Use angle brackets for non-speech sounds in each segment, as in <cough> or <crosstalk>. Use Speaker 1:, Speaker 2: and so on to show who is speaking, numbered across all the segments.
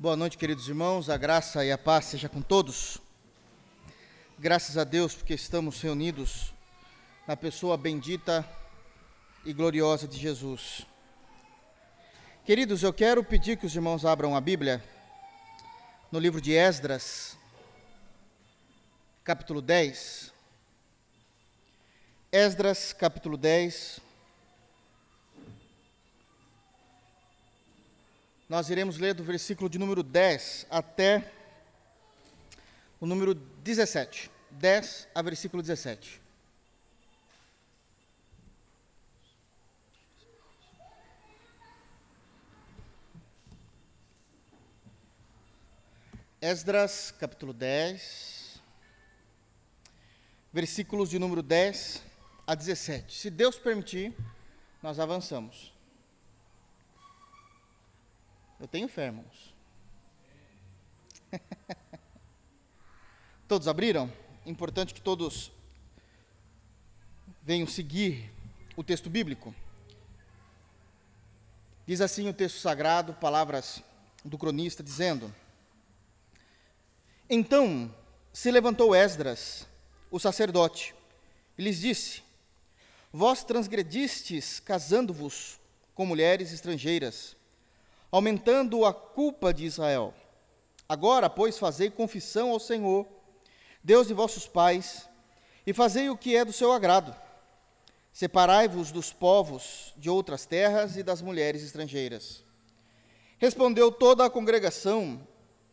Speaker 1: Boa noite, queridos irmãos. A graça e a paz seja com todos. Graças a Deus porque estamos reunidos na pessoa bendita e gloriosa de Jesus. Queridos, eu quero pedir que os irmãos abram a Bíblia no livro de Esdras, capítulo 10. Esdras, capítulo 10. Nós iremos ler do versículo de número 10 até o número 17. 10 a versículo 17. Esdras, capítulo 10, versículos de número 10 a 17. Se Deus permitir, nós avançamos. Eu tenho fé, irmãos. <laughs> todos abriram? Importante que todos venham seguir o texto bíblico. Diz assim o texto sagrado, palavras do cronista, dizendo: Então se levantou Esdras, o sacerdote, e lhes disse: Vós transgredistes casando-vos com mulheres estrangeiras aumentando a culpa de Israel. Agora, pois, fazei confissão ao Senhor, Deus de vossos pais, e fazei o que é do seu agrado. Separai-vos dos povos de outras terras e das mulheres estrangeiras. Respondeu toda a congregação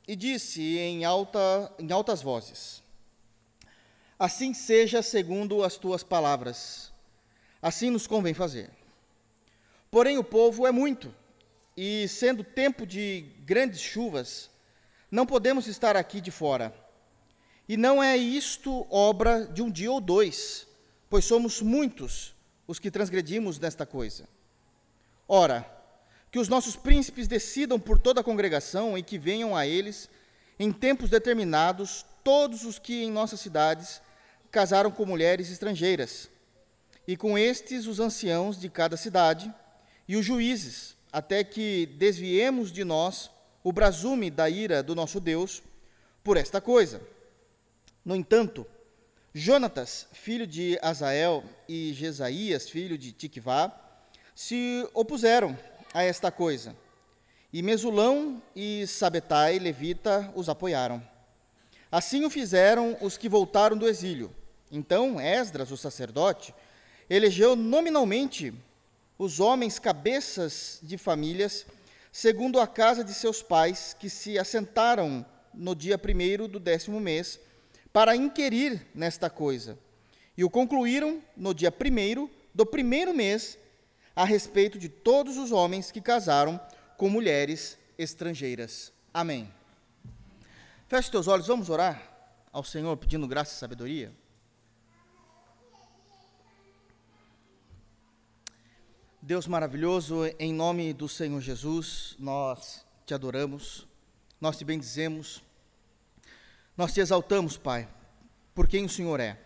Speaker 1: e disse em, alta, em altas vozes: Assim seja segundo as tuas palavras, assim nos convém fazer. Porém, o povo é muito e sendo tempo de grandes chuvas, não podemos estar aqui de fora. E não é isto obra de um dia ou dois, pois somos muitos os que transgredimos nesta coisa. Ora, que os nossos príncipes decidam por toda a congregação e que venham a eles, em tempos determinados, todos os que em nossas cidades casaram com mulheres estrangeiras, e com estes os anciãos de cada cidade e os juízes, até que desviemos de nós o brasume da ira do nosso Deus por esta coisa. No entanto, Jonatas, filho de Azael, e Jesaías, filho de Tikvá, se opuseram a esta coisa. E Mesulão e Sabetai, levita, os apoiaram. Assim o fizeram os que voltaram do exílio. Então Esdras, o sacerdote, elegeu nominalmente os homens cabeças de famílias, segundo a casa de seus pais, que se assentaram no dia primeiro do décimo mês, para inquirir nesta coisa. E o concluíram no dia primeiro do primeiro mês, a respeito de todos os homens que casaram com mulheres estrangeiras. Amém. Feche teus olhos, vamos orar ao Senhor pedindo graça e sabedoria. Deus maravilhoso, em nome do Senhor Jesus, nós te adoramos, nós te bendizemos, nós te exaltamos, Pai, por quem o Senhor é.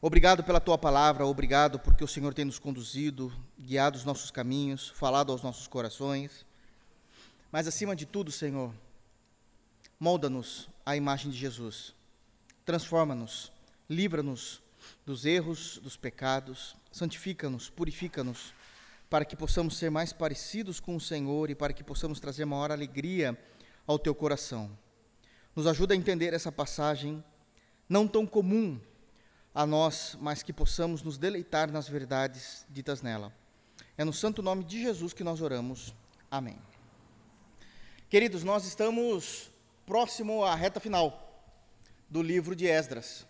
Speaker 1: Obrigado pela tua palavra, obrigado porque o Senhor tem nos conduzido, guiado os nossos caminhos, falado aos nossos corações. Mas acima de tudo, Senhor, molda-nos à imagem de Jesus. Transforma-nos, livra-nos dos erros, dos pecados, santifica-nos, purifica-nos para que possamos ser mais parecidos com o Senhor e para que possamos trazer maior alegria ao teu coração. Nos ajuda a entender essa passagem não tão comum a nós, mas que possamos nos deleitar nas verdades ditas nela. É no santo nome de Jesus que nós oramos. Amém. Queridos, nós estamos próximo à reta final do livro de Esdras.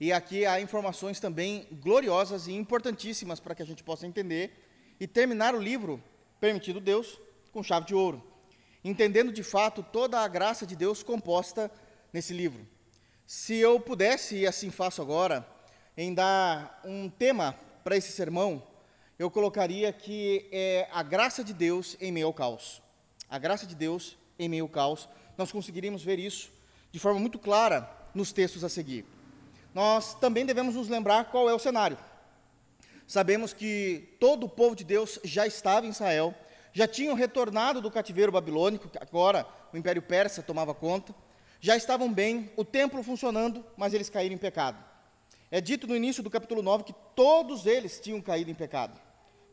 Speaker 1: E aqui há informações também gloriosas e importantíssimas para que a gente possa entender e terminar o livro, permitido Deus, com chave de ouro, entendendo de fato toda a graça de Deus composta nesse livro. Se eu pudesse, e assim faço agora, em dar um tema para esse sermão, eu colocaria que é a graça de Deus em meio ao caos. A graça de Deus em meio ao caos. Nós conseguiríamos ver isso de forma muito clara nos textos a seguir. Nós também devemos nos lembrar qual é o cenário. Sabemos que todo o povo de Deus já estava em Israel, já tinham retornado do cativeiro babilônico, que agora o Império Persa tomava conta, já estavam bem, o templo funcionando, mas eles caíram em pecado. É dito no início do capítulo 9 que todos eles tinham caído em pecado.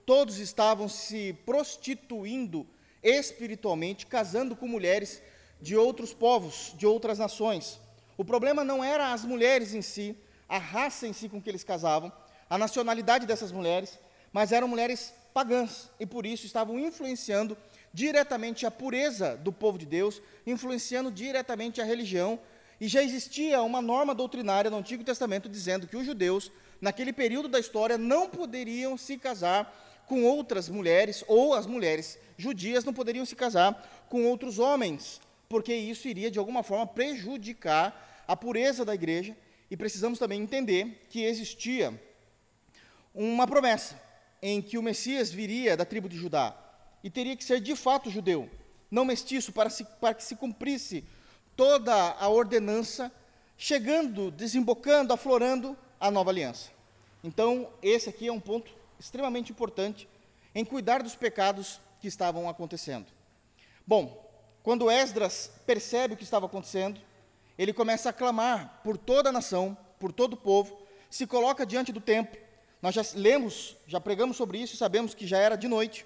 Speaker 1: Todos estavam se prostituindo espiritualmente, casando com mulheres de outros povos, de outras nações. O problema não era as mulheres em si, a raça em si com que eles casavam, a nacionalidade dessas mulheres, mas eram mulheres pagãs e por isso estavam influenciando diretamente a pureza do povo de Deus, influenciando diretamente a religião. E já existia uma norma doutrinária no Antigo Testamento dizendo que os judeus, naquele período da história, não poderiam se casar com outras mulheres, ou as mulheres judias não poderiam se casar com outros homens, porque isso iria de alguma forma prejudicar a pureza da igreja. E precisamos também entender que existia uma promessa em que o Messias viria da tribo de Judá e teria que ser de fato judeu, não mestiço, para, se, para que se cumprisse toda a ordenança, chegando, desembocando, aflorando a nova aliança. Então, esse aqui é um ponto extremamente importante em cuidar dos pecados que estavam acontecendo. Bom, quando Esdras percebe o que estava acontecendo, ele começa a clamar por toda a nação, por todo o povo, se coloca diante do templo. Nós já lemos, já pregamos sobre isso, sabemos que já era de noite.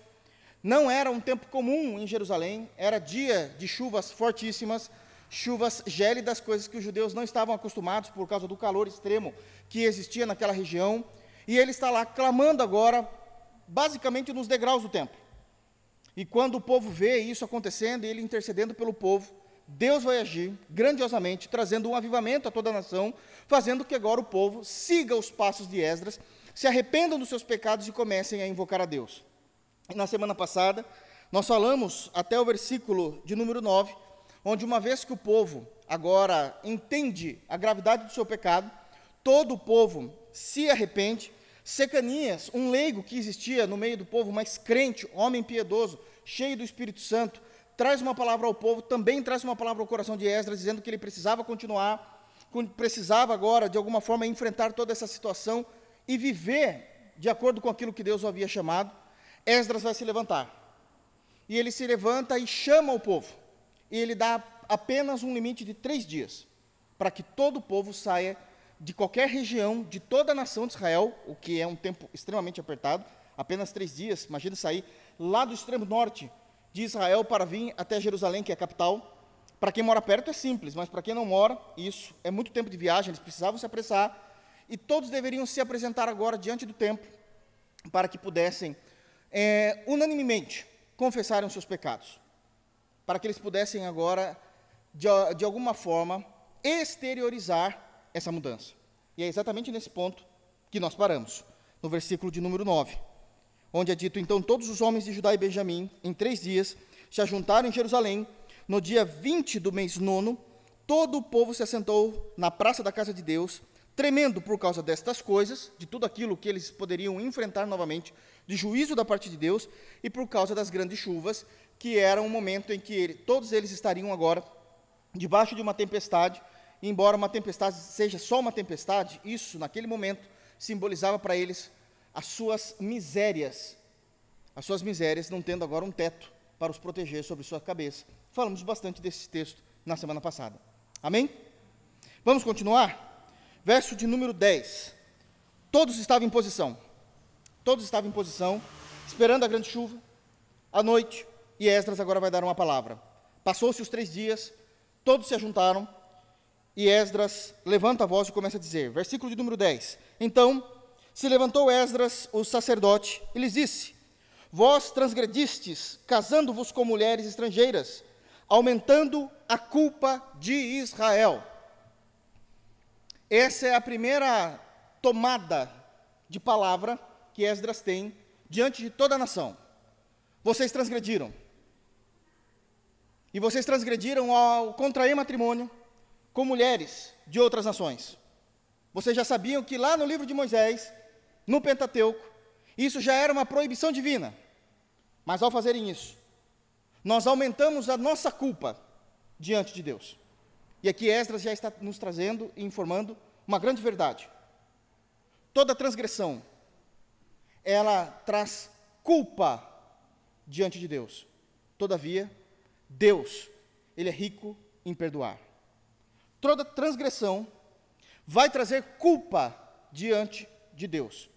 Speaker 1: Não era um tempo comum em Jerusalém, era dia de chuvas fortíssimas, chuvas gélidas, coisas que os judeus não estavam acostumados por causa do calor extremo que existia naquela região. E ele está lá clamando agora, basicamente nos degraus do templo. E quando o povo vê isso acontecendo, e ele intercedendo pelo povo, Deus vai agir grandiosamente, trazendo um avivamento a toda a nação, fazendo que agora o povo siga os passos de Esdras, se arrependam dos seus pecados e comecem a invocar a Deus na semana passada, nós falamos até o versículo de número 9, onde uma vez que o povo agora entende a gravidade do seu pecado, todo o povo se arrepende. Secanias, um leigo que existia no meio do povo, mas crente, homem piedoso, cheio do Espírito Santo, traz uma palavra ao povo, também traz uma palavra ao coração de Esdras, dizendo que ele precisava continuar, precisava agora, de alguma forma, enfrentar toda essa situação e viver de acordo com aquilo que Deus o havia chamado. Esdras vai se levantar. E ele se levanta e chama o povo. E ele dá apenas um limite de três dias para que todo o povo saia de qualquer região, de toda a nação de Israel, o que é um tempo extremamente apertado, apenas três dias. Imagina sair lá do extremo norte de Israel para vir até Jerusalém, que é a capital. Para quem mora perto é simples, mas para quem não mora, isso é muito tempo de viagem, eles precisavam se apressar. E todos deveriam se apresentar agora diante do templo para que pudessem é, unanimemente confessaram seus pecados, para que eles pudessem agora, de, de alguma forma, exteriorizar essa mudança. E é exatamente nesse ponto que nós paramos, no versículo de número 9, onde é dito: Então todos os homens de Judá e Benjamim, em três dias, se ajuntaram em Jerusalém. No dia 20 do mês nono, todo o povo se assentou na praça da casa de Deus tremendo por causa destas coisas, de tudo aquilo que eles poderiam enfrentar novamente, de juízo da parte de Deus, e por causa das grandes chuvas, que era um momento em que ele, todos eles estariam agora debaixo de uma tempestade, e embora uma tempestade seja só uma tempestade, isso, naquele momento, simbolizava para eles as suas misérias, as suas misérias não tendo agora um teto para os proteger sobre sua cabeça. Falamos bastante desse texto na semana passada. Amém? Vamos continuar? Verso de número 10. Todos estavam em posição. Todos estavam em posição, esperando a grande chuva, à noite, e Esdras agora vai dar uma palavra. Passou-se os três dias, todos se ajuntaram, e Esdras levanta a voz e começa a dizer, versículo de número 10. Então se levantou Esdras, o sacerdote, e lhes disse: Vós transgredistes, casando-vos com mulheres estrangeiras, aumentando a culpa de Israel. Essa é a primeira tomada de palavra que Esdras tem diante de toda a nação. Vocês transgrediram. E vocês transgrediram ao contrair matrimônio com mulheres de outras nações. Vocês já sabiam que lá no livro de Moisés, no Pentateuco, isso já era uma proibição divina. Mas ao fazerem isso, nós aumentamos a nossa culpa diante de Deus. E aqui Esdras já está nos trazendo e informando uma grande verdade. Toda transgressão, ela traz culpa diante de Deus. Todavia, Deus, Ele é rico em perdoar. Toda transgressão vai trazer culpa diante de Deus.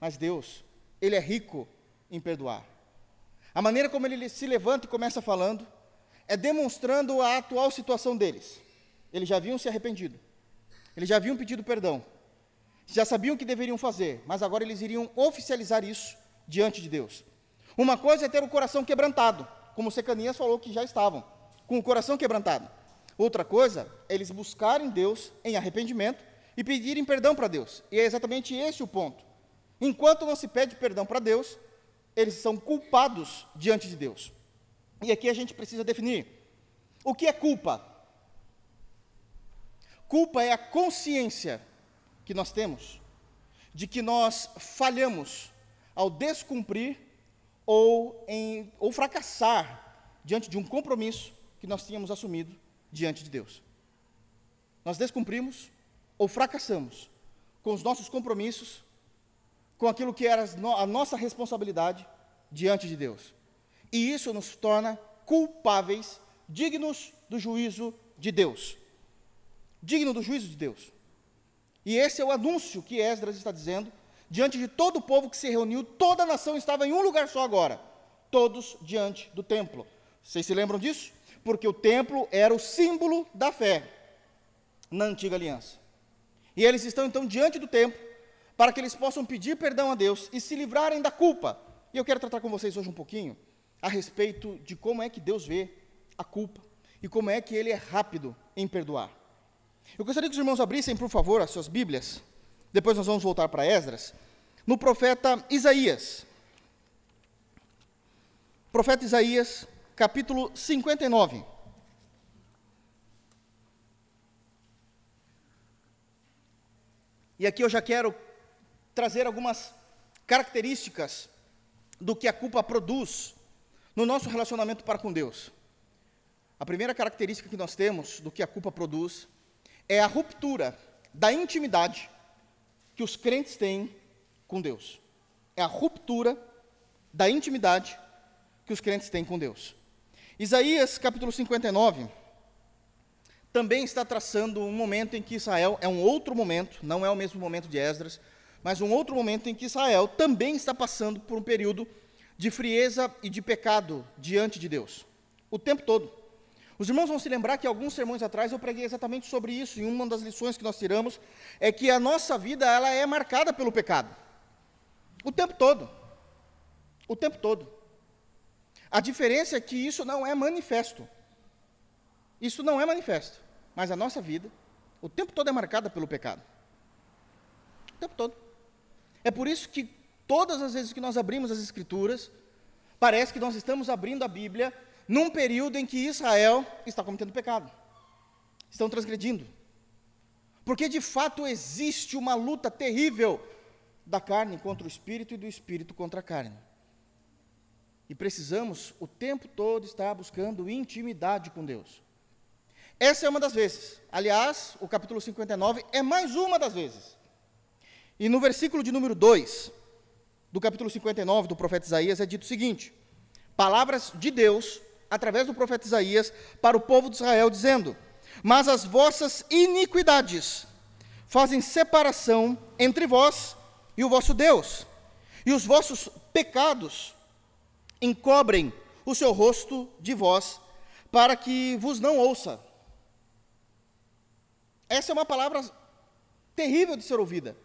Speaker 1: Mas Deus, Ele é rico em perdoar. A maneira como ele se levanta e começa falando é demonstrando a atual situação deles. Eles já haviam se arrependido, eles já haviam pedido perdão, já sabiam o que deveriam fazer, mas agora eles iriam oficializar isso diante de Deus. Uma coisa é ter o coração quebrantado, como Secanias falou que já estavam, com o coração quebrantado. Outra coisa é eles buscarem Deus em arrependimento e pedirem perdão para Deus. E é exatamente esse o ponto. Enquanto não se pede perdão para Deus, eles são culpados diante de Deus. E aqui a gente precisa definir o que é culpa. Culpa é a consciência que nós temos de que nós falhamos ao descumprir ou, em, ou fracassar diante de um compromisso que nós tínhamos assumido diante de Deus. Nós descumprimos ou fracassamos com os nossos compromissos com aquilo que era a nossa responsabilidade diante de Deus. E isso nos torna culpáveis, dignos do juízo de Deus. Digno do juízo de Deus. E esse é o anúncio que Esdras está dizendo diante de todo o povo que se reuniu, toda a nação estava em um lugar só agora, todos diante do templo. Vocês se lembram disso? Porque o templo era o símbolo da fé na antiga aliança. E eles estão então diante do templo, para que eles possam pedir perdão a Deus e se livrarem da culpa. E eu quero tratar com vocês hoje um pouquinho a respeito de como é que Deus vê a culpa e como é que Ele é rápido em perdoar. Eu gostaria que os irmãos abrissem, por favor, as suas Bíblias, depois nós vamos voltar para Esdras, no profeta Isaías. Profeta Isaías, capítulo 59. E aqui eu já quero trazer algumas características do que a culpa produz no nosso relacionamento para com Deus. A primeira característica que nós temos do que a culpa produz é a ruptura da intimidade que os crentes têm com Deus. É a ruptura da intimidade que os crentes têm com Deus. Isaías capítulo 59 também está traçando um momento em que Israel é um outro momento, não é o mesmo momento de Esdras, mas um outro momento em que Israel também está passando por um período de frieza e de pecado diante de Deus. O tempo todo. Os irmãos vão se lembrar que alguns sermões atrás eu preguei exatamente sobre isso, e uma das lições que nós tiramos é que a nossa vida ela é marcada pelo pecado. O tempo todo. O tempo todo. A diferença é que isso não é manifesto. Isso não é manifesto, mas a nossa vida o tempo todo é marcada pelo pecado. O tempo todo. É por isso que todas as vezes que nós abrimos as Escrituras, parece que nós estamos abrindo a Bíblia num período em que Israel está cometendo pecado, estão transgredindo. Porque de fato existe uma luta terrível da carne contra o espírito e do espírito contra a carne. E precisamos o tempo todo estar buscando intimidade com Deus. Essa é uma das vezes. Aliás, o capítulo 59 é mais uma das vezes. E no versículo de número 2, do capítulo 59 do profeta Isaías, é dito o seguinte: Palavras de Deus, através do profeta Isaías, para o povo de Israel, dizendo: Mas as vossas iniquidades fazem separação entre vós e o vosso Deus, e os vossos pecados encobrem o seu rosto de vós, para que vos não ouça. Essa é uma palavra terrível de ser ouvida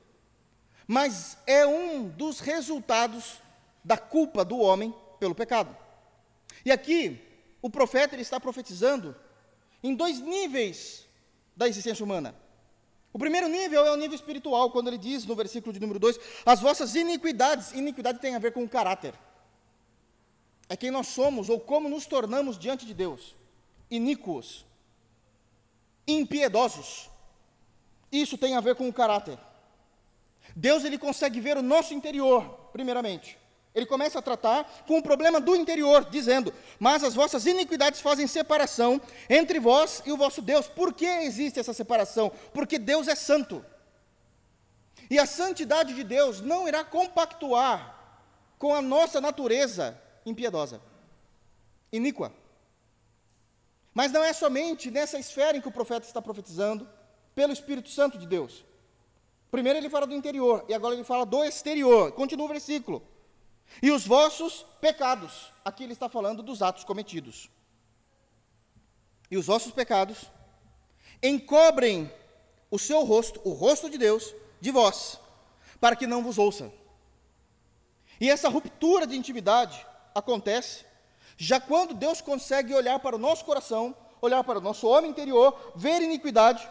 Speaker 1: mas é um dos resultados da culpa do homem pelo pecado. E aqui, o profeta ele está profetizando em dois níveis da existência humana. O primeiro nível é o nível espiritual, quando ele diz no versículo de número 2: As vossas iniquidades, iniquidade tem a ver com o caráter. É quem nós somos ou como nos tornamos diante de Deus. Iníquos, impiedosos. Isso tem a ver com o caráter. Deus ele consegue ver o nosso interior, primeiramente. Ele começa a tratar com o problema do interior, dizendo: Mas as vossas iniquidades fazem separação entre vós e o vosso Deus. Por que existe essa separação? Porque Deus é santo. E a santidade de Deus não irá compactuar com a nossa natureza impiedosa, iníqua. Mas não é somente nessa esfera em que o profeta está profetizando, pelo Espírito Santo de Deus. Primeiro ele fala do interior, e agora ele fala do exterior. Continua o versículo. E os vossos pecados. Aqui ele está falando dos atos cometidos. E os vossos pecados encobrem o seu rosto, o rosto de Deus, de vós, para que não vos ouça. E essa ruptura de intimidade acontece já quando Deus consegue olhar para o nosso coração, olhar para o nosso homem interior, ver iniquidade,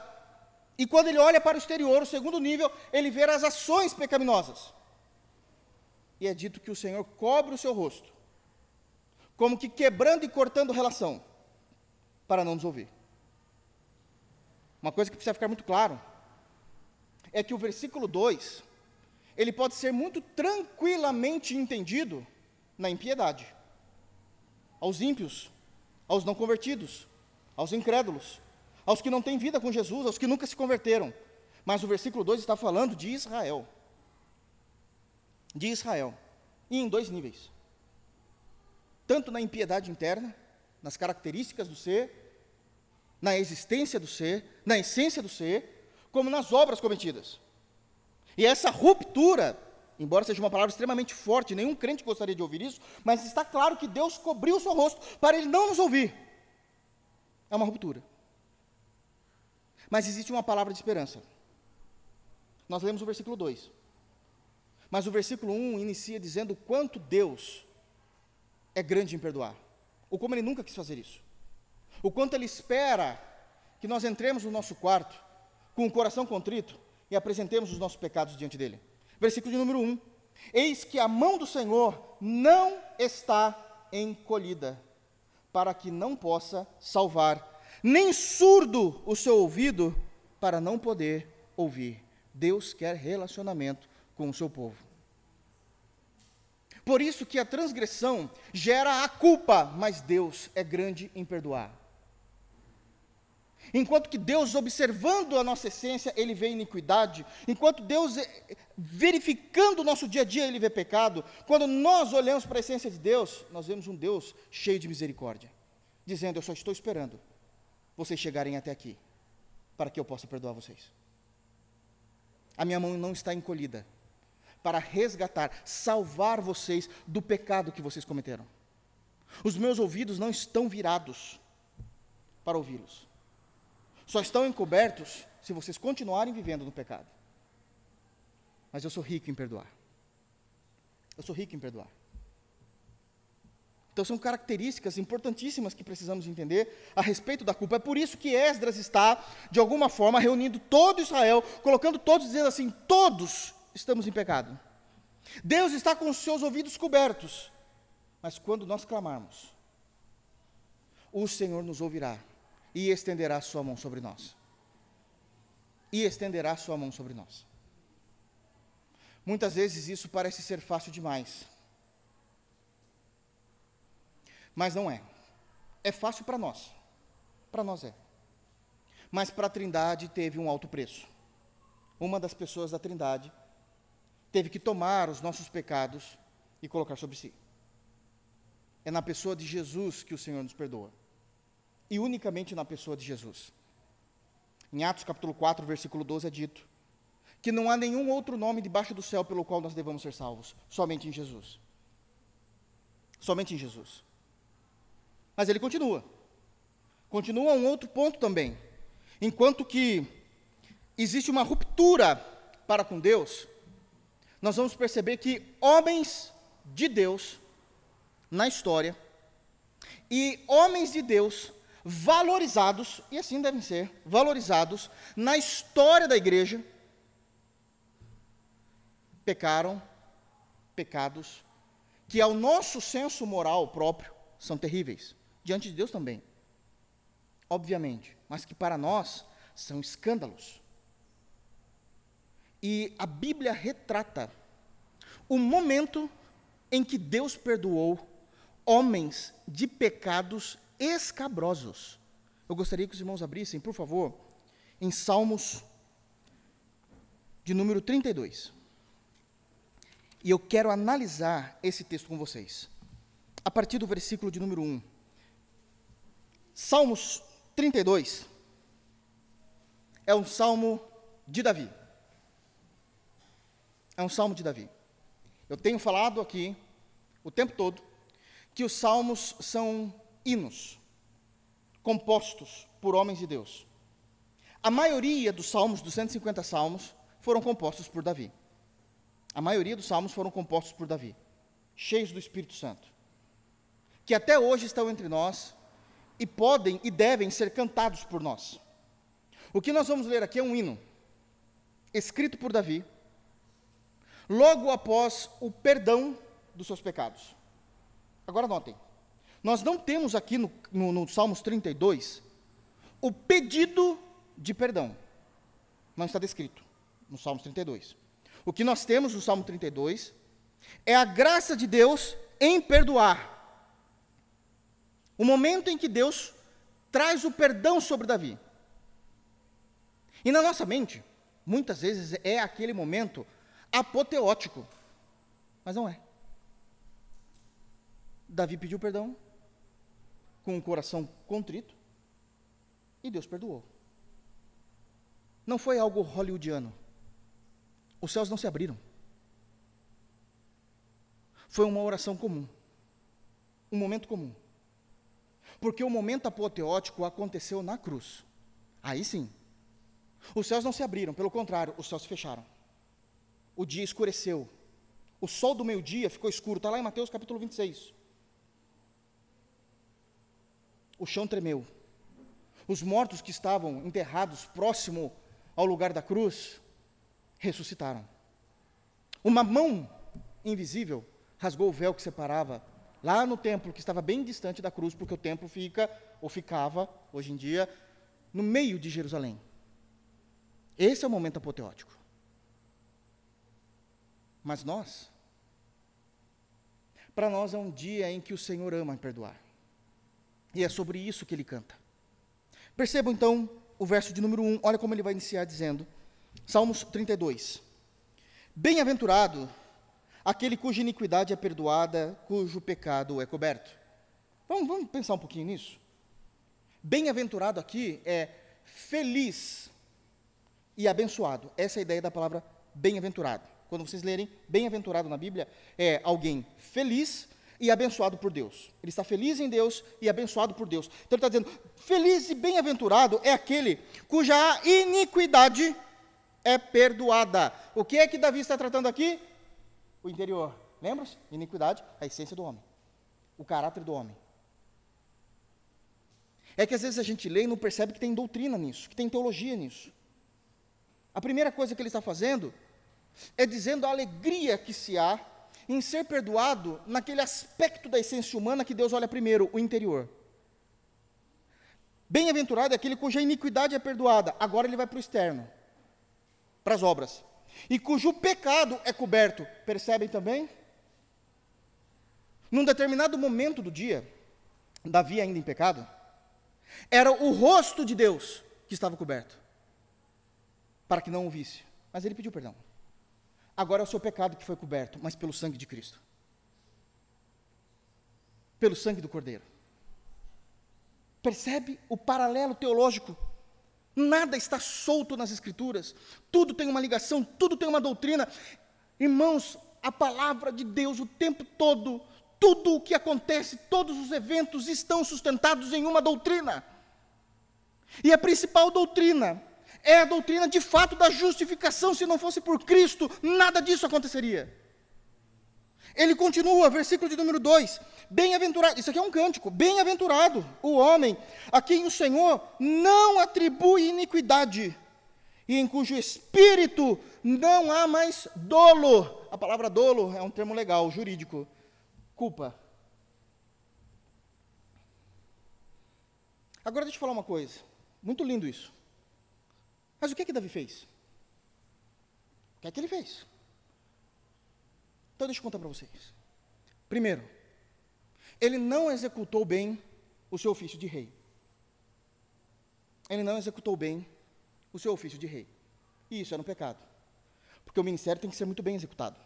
Speaker 1: e quando ele olha para o exterior, o segundo nível, ele vê as ações pecaminosas. E é dito que o Senhor cobre o seu rosto, como que quebrando e cortando relação, para não nos ouvir. Uma coisa que precisa ficar muito claro é que o versículo 2, ele pode ser muito tranquilamente entendido na impiedade. Aos ímpios, aos não convertidos, aos incrédulos, aos que não têm vida com Jesus, aos que nunca se converteram. Mas o versículo 2 está falando de Israel. De Israel. E em dois níveis. Tanto na impiedade interna, nas características do ser, na existência do ser, na essência do ser, como nas obras cometidas. E essa ruptura, embora seja uma palavra extremamente forte, nenhum crente gostaria de ouvir isso, mas está claro que Deus cobriu o seu rosto para ele não nos ouvir. É uma ruptura. Mas existe uma palavra de esperança. Nós lemos o versículo 2. Mas o versículo 1 inicia dizendo o quanto Deus é grande em perdoar. Ou como ele nunca quis fazer isso o quanto Ele espera que nós entremos no nosso quarto com o coração contrito e apresentemos os nossos pecados diante dele. Versículo de número 1: Eis que a mão do Senhor não está encolhida, para que não possa salvar, nem surdo o seu ouvido, para não poder ouvir. Deus quer relacionamento com o seu povo. Por isso que a transgressão gera a culpa, mas Deus é grande em perdoar. Enquanto que Deus, observando a nossa essência, ele vê iniquidade. Enquanto Deus, eh, verificando o nosso dia a dia, ele vê pecado. Quando nós olhamos para a essência de Deus, nós vemos um Deus cheio de misericórdia, dizendo: Eu só estou esperando vocês chegarem até aqui, para que eu possa perdoar vocês. A minha mão não está encolhida para resgatar, salvar vocês do pecado que vocês cometeram. Os meus ouvidos não estão virados para ouvi-los só estão encobertos se vocês continuarem vivendo no pecado. Mas eu sou rico em perdoar. Eu sou rico em perdoar. Então são características importantíssimas que precisamos entender a respeito da culpa. É por isso que Esdras está, de alguma forma, reunindo todo Israel, colocando todos, dizendo assim: todos estamos em pecado. Deus está com os seus ouvidos cobertos. Mas quando nós clamarmos, o Senhor nos ouvirá e estenderá sua mão sobre nós. E estenderá sua mão sobre nós. Muitas vezes isso parece ser fácil demais. Mas não é. É fácil para nós. Para nós é. Mas para a Trindade teve um alto preço. Uma das pessoas da Trindade teve que tomar os nossos pecados e colocar sobre si. É na pessoa de Jesus que o Senhor nos perdoa e unicamente na pessoa de Jesus. Em Atos capítulo 4, versículo 12 é dito que não há nenhum outro nome debaixo do céu pelo qual nós devamos ser salvos, somente em Jesus. Somente em Jesus. Mas ele continua. Continua um outro ponto também. Enquanto que existe uma ruptura para com Deus, nós vamos perceber que homens de Deus na história e homens de Deus valorizados, e assim devem ser, valorizados na história da igreja, pecaram pecados que ao nosso senso moral próprio são terríveis, diante de Deus também, obviamente, mas que para nós são escândalos. E a Bíblia retrata o momento em que Deus perdoou homens de pecados escabrosos. Eu gostaria que os irmãos abrissem, por favor, em Salmos de número 32. E eu quero analisar esse texto com vocês. a partir do versículo de número 1. Salmos 32 é um salmo de Davi. É um salmo de Davi. Eu tenho falado aqui o tempo todo que os salmos são hinos compostos por homens de Deus. A maioria dos salmos, dos 150 salmos, foram compostos por Davi. A maioria dos salmos foram compostos por Davi, cheios do Espírito Santo, que até hoje estão entre nós e podem e devem ser cantados por nós. O que nós vamos ler aqui é um hino, escrito por Davi, logo após o perdão dos seus pecados. Agora notem, nós não temos aqui no, no, no Salmos 32 o pedido de perdão. Não está descrito no Salmos 32. O que nós temos no Salmo 32 é a graça de Deus em perdoar. O momento em que Deus traz o perdão sobre Davi. E na nossa mente, muitas vezes é aquele momento apoteótico, mas não é. Davi pediu perdão com o coração contrito e Deus perdoou. Não foi algo hollywoodiano os céus não se abriram. Foi uma oração comum, um momento comum. Porque o momento apoteótico aconteceu na cruz. Aí sim. Os céus não se abriram, pelo contrário, os céus se fecharam. O dia escureceu. O sol do meio-dia ficou escuro. Está lá em Mateus capítulo 26. O chão tremeu. Os mortos que estavam enterrados próximo ao lugar da cruz ressuscitaram. Uma mão invisível rasgou o véu que separava lá no templo, que estava bem distante da cruz, porque o templo fica, ou ficava, hoje em dia, no meio de Jerusalém. Esse é o momento apoteótico. Mas nós, para nós é um dia em que o Senhor ama perdoar. E é sobre isso que ele canta. Percebam então o verso de número 1, olha como ele vai iniciar dizendo: Salmos 32. Bem-aventurado aquele cuja iniquidade é perdoada, cujo pecado é coberto. Vamos, vamos pensar um pouquinho nisso? Bem-aventurado aqui é feliz e abençoado. Essa é a ideia da palavra bem-aventurado. Quando vocês lerem bem-aventurado na Bíblia, é alguém feliz e abençoado por Deus. Ele está feliz em Deus e abençoado por Deus. Então ele está dizendo: feliz e bem-aventurado é aquele cuja iniquidade é perdoada. O que é que Davi está tratando aqui? O interior. Lembra-se? Iniquidade, a essência do homem. O caráter do homem. É que às vezes a gente lê e não percebe que tem doutrina nisso, que tem teologia nisso. A primeira coisa que ele está fazendo é dizendo a alegria que se há em ser perdoado naquele aspecto da essência humana que Deus olha primeiro, o interior. Bem-aventurado é aquele cuja iniquidade é perdoada. Agora ele vai para o externo para as obras, e cujo pecado é coberto. Percebem também? Num determinado momento do dia, Davi ainda em pecado, era o rosto de Deus que estava coberto, para que não o visse. Mas ele pediu perdão. Agora é o seu pecado que foi coberto, mas pelo sangue de Cristo. Pelo sangue do Cordeiro. Percebe o paralelo teológico Nada está solto nas Escrituras. Tudo tem uma ligação, tudo tem uma doutrina. Irmãos, a palavra de Deus o tempo todo, tudo o que acontece, todos os eventos estão sustentados em uma doutrina. E a principal doutrina é a doutrina de fato da justificação. Se não fosse por Cristo, nada disso aconteceria. Ele continua, versículo de número 2: Bem-aventurado, isso aqui é um cântico, bem-aventurado o homem a quem o Senhor não atribui iniquidade e em cujo espírito não há mais dolo. A palavra dolo é um termo legal, jurídico. Culpa. Agora deixa eu falar uma coisa. Muito lindo isso. Mas o que é que Davi fez? O que é que ele fez? Então deixa eu contar para vocês. Primeiro, ele não executou bem o seu ofício de rei. Ele não executou bem o seu ofício de rei. E isso era um pecado. Porque o ministério tem que ser muito bem executado.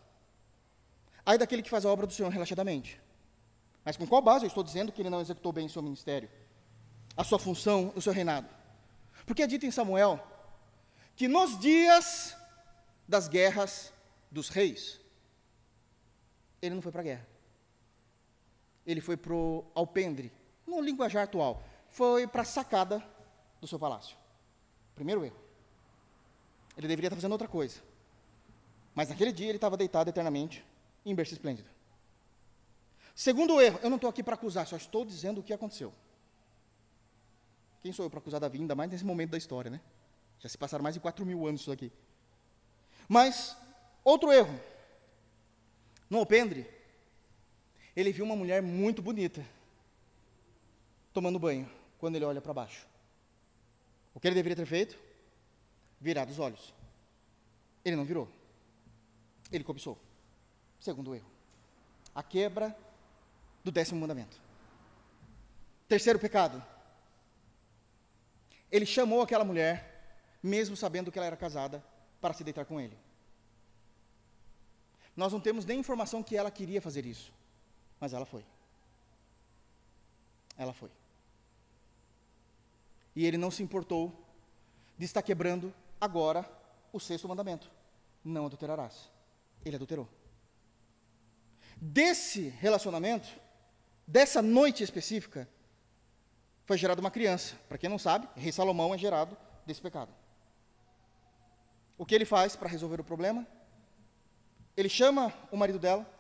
Speaker 1: Aí daquele que faz a obra do Senhor relaxadamente. Mas com qual base eu estou dizendo que ele não executou bem seu ministério? A sua função, o seu reinado? Porque é dito em Samuel que nos dias das guerras dos reis, ele não foi para a guerra. Ele foi para o alpendre, no linguajar atual, foi para a sacada do seu palácio. Primeiro erro. Ele deveria estar fazendo outra coisa. Mas naquele dia ele estava deitado eternamente em berço esplêndido. Segundo erro, eu não estou aqui para acusar, só estou dizendo o que aconteceu. Quem sou eu para acusar Davi, ainda mais nesse momento da história, né? Já se passaram mais de 4 mil anos isso aqui. Mas, outro erro. No alpendre, ele viu uma mulher muito bonita tomando banho quando ele olha para baixo. O que ele deveria ter feito? Virado os olhos. Ele não virou. Ele cobiçou. Segundo erro. A quebra do décimo mandamento. Terceiro pecado. Ele chamou aquela mulher, mesmo sabendo que ela era casada, para se deitar com ele. Nós não temos nem informação que ela queria fazer isso, mas ela foi. Ela foi. E ele não se importou de estar quebrando agora o sexto mandamento: não adulterarás. Ele adulterou. Desse relacionamento, dessa noite específica, foi gerada uma criança. Para quem não sabe, rei Salomão é gerado desse pecado. O que ele faz para resolver o problema? Ele chama o marido dela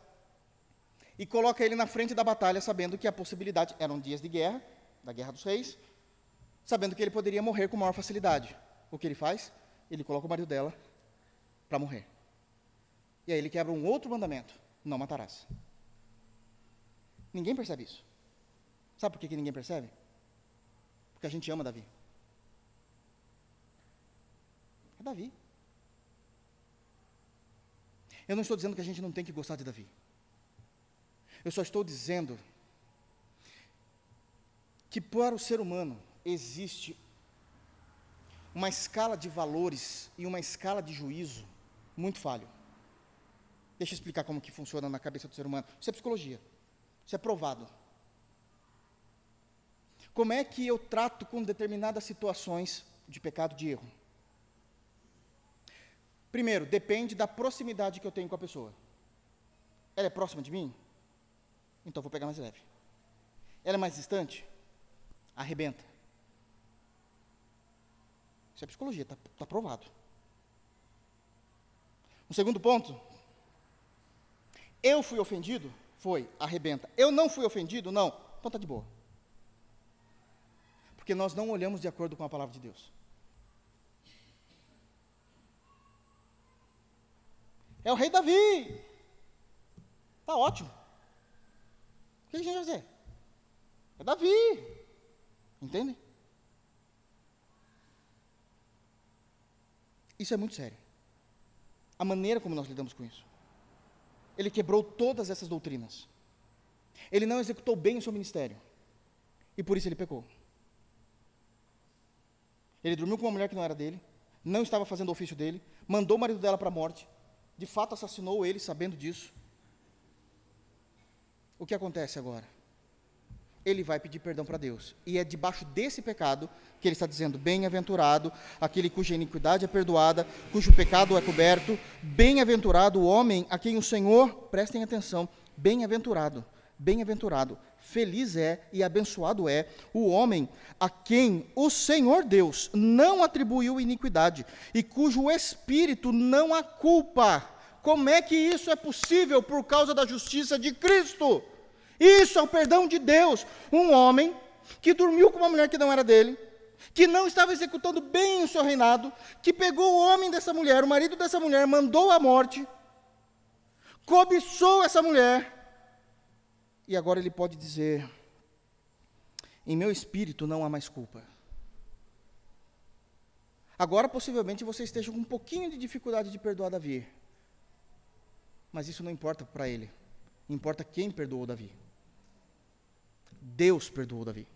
Speaker 1: e coloca ele na frente da batalha, sabendo que a possibilidade eram dias de guerra, da guerra dos reis, sabendo que ele poderia morrer com maior facilidade. O que ele faz? Ele coloca o marido dela para morrer. E aí ele quebra um outro mandamento: não matarás. Ninguém percebe isso. Sabe por que, que ninguém percebe? Porque a gente ama Davi. É Davi. Eu não estou dizendo que a gente não tem que gostar de Davi. Eu só estou dizendo que para o ser humano existe uma escala de valores e uma escala de juízo muito falho. Deixa eu explicar como que funciona na cabeça do ser humano. Isso é psicologia. Isso é provado. Como é que eu trato com determinadas situações de pecado, de erro? Primeiro, depende da proximidade que eu tenho com a pessoa. Ela é próxima de mim? Então vou pegar mais leve. Ela é mais distante? Arrebenta. Isso é psicologia, está tá provado. O segundo ponto. Eu fui ofendido? Foi, arrebenta. Eu não fui ofendido? Não. Então está de boa. Porque nós não olhamos de acordo com a palavra de Deus. É o rei Davi. Está ótimo. O que a gente vai fazer? É Davi. Entende? Isso é muito sério. A maneira como nós lidamos com isso. Ele quebrou todas essas doutrinas. Ele não executou bem o seu ministério. E por isso ele pecou. Ele dormiu com uma mulher que não era dele, não estava fazendo o ofício dele, mandou o marido dela para a morte, de fato assassinou ele sabendo disso. O que acontece agora? ele vai pedir perdão para Deus. E é debaixo desse pecado que ele está dizendo: Bem-aventurado aquele cuja iniquidade é perdoada, cujo pecado é coberto. Bem-aventurado o homem a quem o Senhor, prestem atenção, bem-aventurado, bem-aventurado, feliz é e abençoado é o homem a quem o Senhor Deus não atribuiu iniquidade e cujo espírito não há culpa. Como é que isso é possível por causa da justiça de Cristo? Isso é o perdão de Deus. Um homem que dormiu com uma mulher que não era dele, que não estava executando bem o seu reinado, que pegou o homem dessa mulher, o marido dessa mulher, mandou à morte, cobiçou essa mulher, e agora ele pode dizer: em meu espírito não há mais culpa. Agora, possivelmente, você esteja com um pouquinho de dificuldade de perdoar Davi. Mas isso não importa para ele. Importa quem perdoou Davi. Deus perdoou Davi.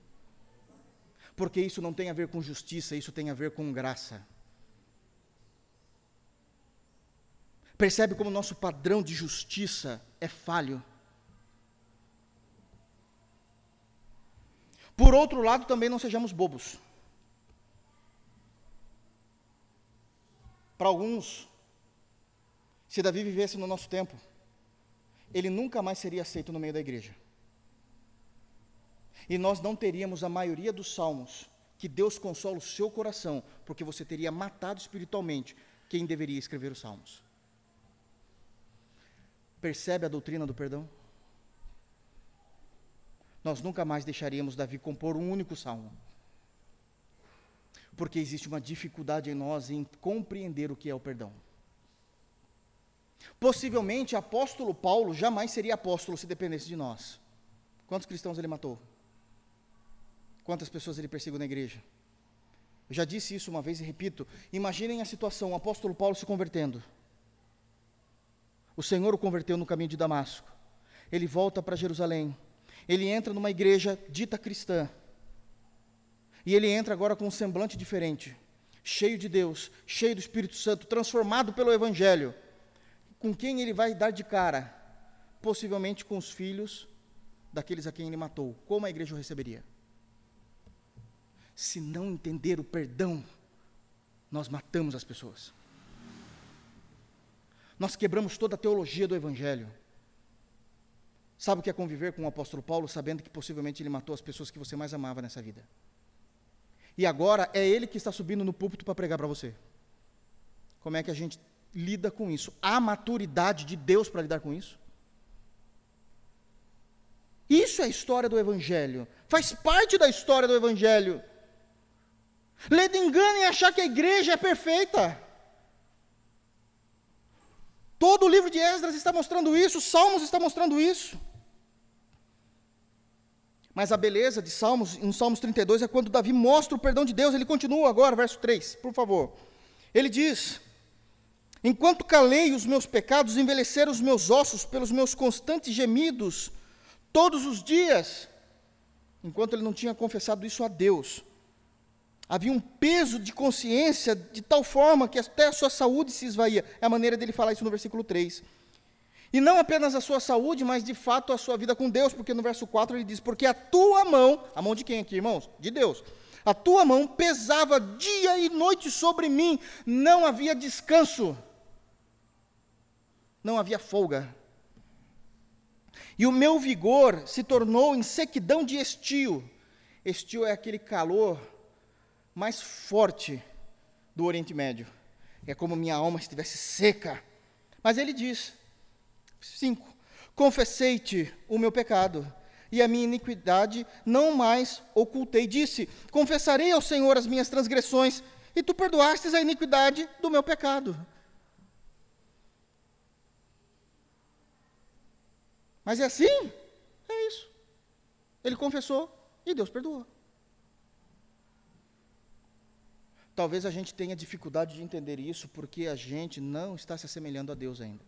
Speaker 1: Porque isso não tem a ver com justiça, isso tem a ver com graça. Percebe como nosso padrão de justiça é falho? Por outro lado, também não sejamos bobos. Para alguns, se Davi vivesse no nosso tempo, ele nunca mais seria aceito no meio da igreja. E nós não teríamos a maioria dos salmos que Deus consola o seu coração, porque você teria matado espiritualmente quem deveria escrever os salmos. Percebe a doutrina do perdão? Nós nunca mais deixaríamos Davi compor um único salmo. Porque existe uma dificuldade em nós em compreender o que é o perdão. Possivelmente, apóstolo Paulo jamais seria apóstolo se dependesse de nós. Quantos cristãos ele matou? Quantas pessoas ele perseguiu na igreja? Eu já disse isso uma vez e repito. Imaginem a situação: o apóstolo Paulo se convertendo. O Senhor o converteu no caminho de Damasco. Ele volta para Jerusalém. Ele entra numa igreja dita cristã. E ele entra agora com um semblante diferente, cheio de Deus, cheio do Espírito Santo, transformado pelo Evangelho. Com quem ele vai dar de cara? Possivelmente com os filhos daqueles a quem ele matou. Como a igreja o receberia? Se não entender o perdão, nós matamos as pessoas. Nós quebramos toda a teologia do Evangelho. Sabe o que é conviver com o apóstolo Paulo, sabendo que possivelmente ele matou as pessoas que você mais amava nessa vida? E agora é ele que está subindo no púlpito para pregar para você. Como é que a gente lida com isso? Há maturidade de Deus para lidar com isso? Isso é a história do Evangelho. Faz parte da história do Evangelho. Lendo engano em achar que a igreja é perfeita. Todo o livro de Esdras está mostrando isso, Salmos está mostrando isso. Mas a beleza de Salmos, em Salmos 32, é quando Davi mostra o perdão de Deus. Ele continua agora, verso 3, por favor. Ele diz: Enquanto calei os meus pecados, envelheceram os meus ossos pelos meus constantes gemidos, todos os dias, enquanto ele não tinha confessado isso a Deus. Havia um peso de consciência de tal forma que até a sua saúde se esvaía. É a maneira dele falar isso no versículo 3. E não apenas a sua saúde, mas de fato a sua vida com Deus, porque no verso 4 ele diz: Porque a tua mão, a mão de quem aqui, irmãos? De Deus. A tua mão pesava dia e noite sobre mim, não havia descanso, não havia folga. E o meu vigor se tornou em sequidão de estio. Estio é aquele calor mais forte do Oriente Médio. É como minha alma estivesse seca. Mas ele diz: 5. Confessei-te o meu pecado, e a minha iniquidade não mais ocultei. Disse: Confessarei ao Senhor as minhas transgressões, e tu perdoastes a iniquidade do meu pecado. Mas é assim? É isso. Ele confessou e Deus perdoou. Talvez a gente tenha dificuldade de entender isso porque a gente não está se assemelhando a Deus ainda.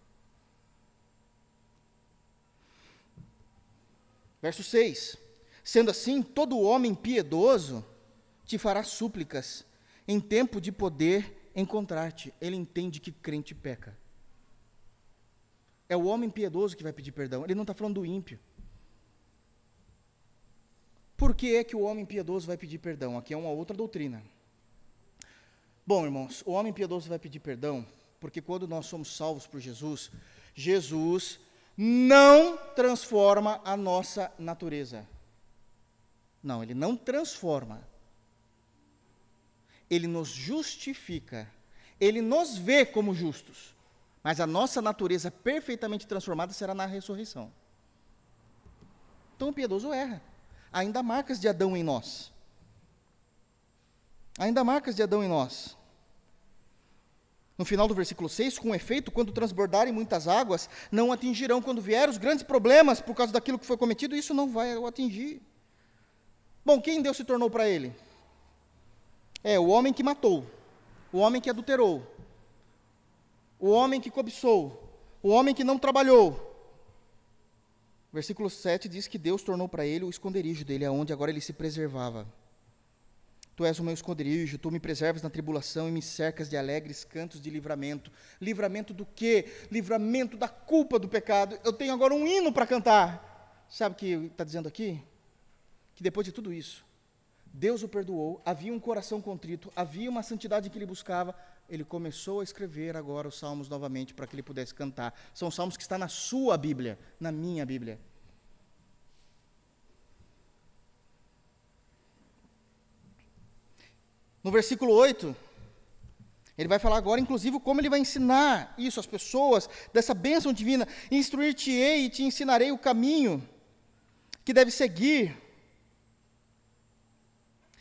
Speaker 1: Verso 6: Sendo assim, todo homem piedoso te fará súplicas, em tempo de poder encontrar-te. Ele entende que crente peca. É o homem piedoso que vai pedir perdão, ele não está falando do ímpio. Por que é que o homem piedoso vai pedir perdão? Aqui é uma outra doutrina. Bom, irmãos, o homem piedoso vai pedir perdão, porque quando nós somos salvos por Jesus, Jesus não transforma a nossa natureza. Não, ele não transforma. Ele nos justifica. Ele nos vê como justos. Mas a nossa natureza perfeitamente transformada será na ressurreição. Então o piedoso erra. Ainda há marcas de Adão em nós. Ainda há marcas de Adão em nós. No final do versículo 6, com efeito, quando transbordarem muitas águas, não atingirão. Quando vierem os grandes problemas por causa daquilo que foi cometido, isso não vai o atingir. Bom, quem Deus se tornou para ele? É o homem que matou, o homem que adulterou, o homem que cobiçou, o homem que não trabalhou. Versículo 7 diz que Deus tornou para ele o esconderijo dele, aonde agora ele se preservava. Tu és o meu esconderijo, tu me preservas na tribulação e me cercas de alegres cantos de livramento. Livramento do quê? Livramento da culpa do pecado. Eu tenho agora um hino para cantar. Sabe o que está dizendo aqui? que depois de tudo isso, Deus o perdoou, havia um coração contrito, havia uma santidade que ele buscava, ele começou a escrever agora os salmos novamente para que ele pudesse cantar. São salmos que estão na sua Bíblia, na minha Bíblia. No versículo 8, ele vai falar agora, inclusive, como ele vai ensinar isso às pessoas, dessa bênção divina. Instruir-te-ei e te ensinarei o caminho que deve seguir.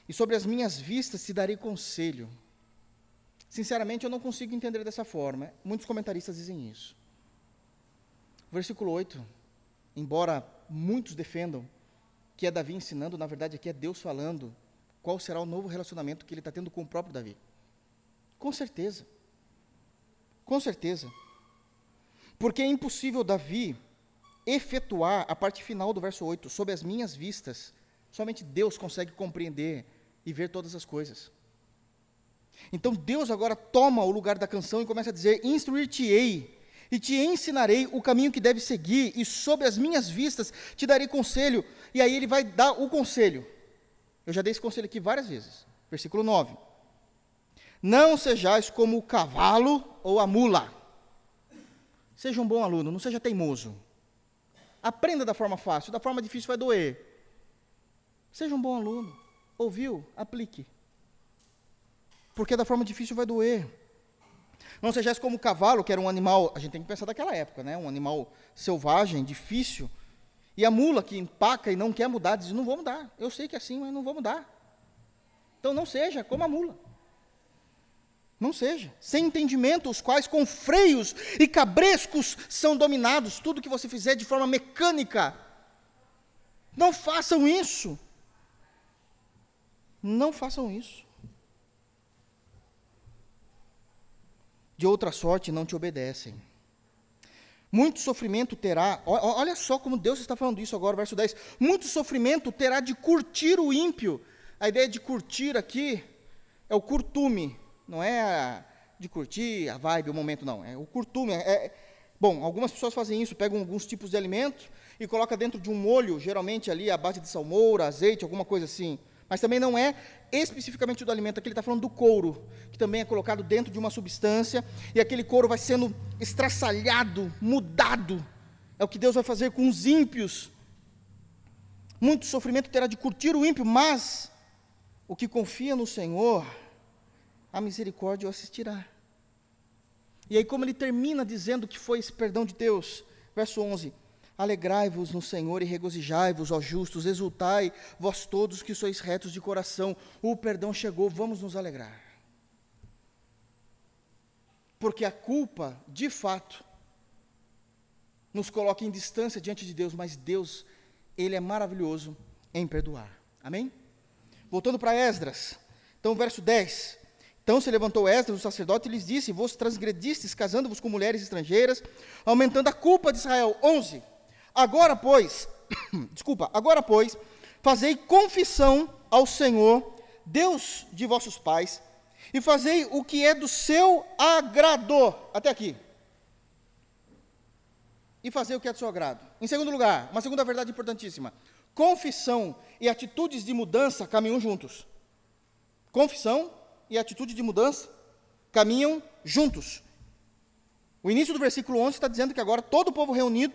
Speaker 1: E sobre as minhas vistas te darei conselho. Sinceramente, eu não consigo entender dessa forma. Muitos comentaristas dizem isso. Versículo 8, embora muitos defendam que é Davi ensinando, na verdade aqui é Deus falando qual será o novo relacionamento que ele está tendo com o próprio Davi. Com certeza. Com certeza. Porque é impossível Davi efetuar a parte final do verso 8, sob as minhas vistas. Somente Deus consegue compreender e ver todas as coisas. Então Deus agora toma o lugar da canção e começa a dizer: Instruir-te-ei e te ensinarei o caminho que deve seguir, e sob as minhas vistas te darei conselho. E aí ele vai dar o conselho. Eu já dei esse conselho aqui várias vezes. Versículo 9. Não sejais como o cavalo ou a mula. Seja um bom aluno, não seja teimoso. Aprenda da forma fácil, da forma difícil vai doer. Seja um bom aluno. Ouviu? Aplique. Porque da forma difícil vai doer. Não sejais como o cavalo, que era um animal, a gente tem que pensar daquela época, né? Um animal selvagem, difícil e a mula que empaca e não quer mudar, diz: Não vou mudar. Eu sei que é assim, mas não vou mudar. Então não seja como a mula. Não seja. Sem entendimento, os quais com freios e cabrescos são dominados. Tudo que você fizer de forma mecânica. Não façam isso. Não façam isso. De outra sorte não te obedecem. Muito sofrimento terá, olha só como Deus está falando isso agora, verso 10. Muito sofrimento terá de curtir o ímpio. A ideia de curtir aqui é o curtume, não é a, de curtir a vibe, o momento, não. É o curtume. É, é, bom, algumas pessoas fazem isso, pegam alguns tipos de alimentos e colocam dentro de um molho, geralmente ali a base de salmoura, azeite, alguma coisa assim. Mas também não é especificamente do alimento, aqui ele está falando do couro, que também é colocado dentro de uma substância, e aquele couro vai sendo estraçalhado, mudado. É o que Deus vai fazer com os ímpios. Muito sofrimento terá de curtir o ímpio, mas o que confia no Senhor, a misericórdia o assistirá. E aí, como ele termina dizendo que foi esse perdão de Deus, verso 11: Alegrai-vos no Senhor e regozijai-vos, ó justos, exultai, vós todos que sois retos de coração. O perdão chegou, vamos nos alegrar. Porque a culpa, de fato, nos coloca em distância diante de Deus, mas Deus, Ele é maravilhoso em perdoar. Amém? Voltando para Esdras, então, verso 10. Então se levantou Esdras, o sacerdote, e lhes disse: Vos transgredistes, casando-vos com mulheres estrangeiras, aumentando a culpa de Israel. 11. Agora, pois, <coughs> desculpa, agora, pois, fazei confissão ao Senhor, Deus de vossos pais, e fazei o que é do seu agrado. Até aqui. E fazer o que é do seu agrado. Em segundo lugar, uma segunda verdade importantíssima: confissão e atitudes de mudança caminham juntos. Confissão e atitude de mudança caminham juntos. O início do versículo 11 está dizendo que agora todo o povo reunido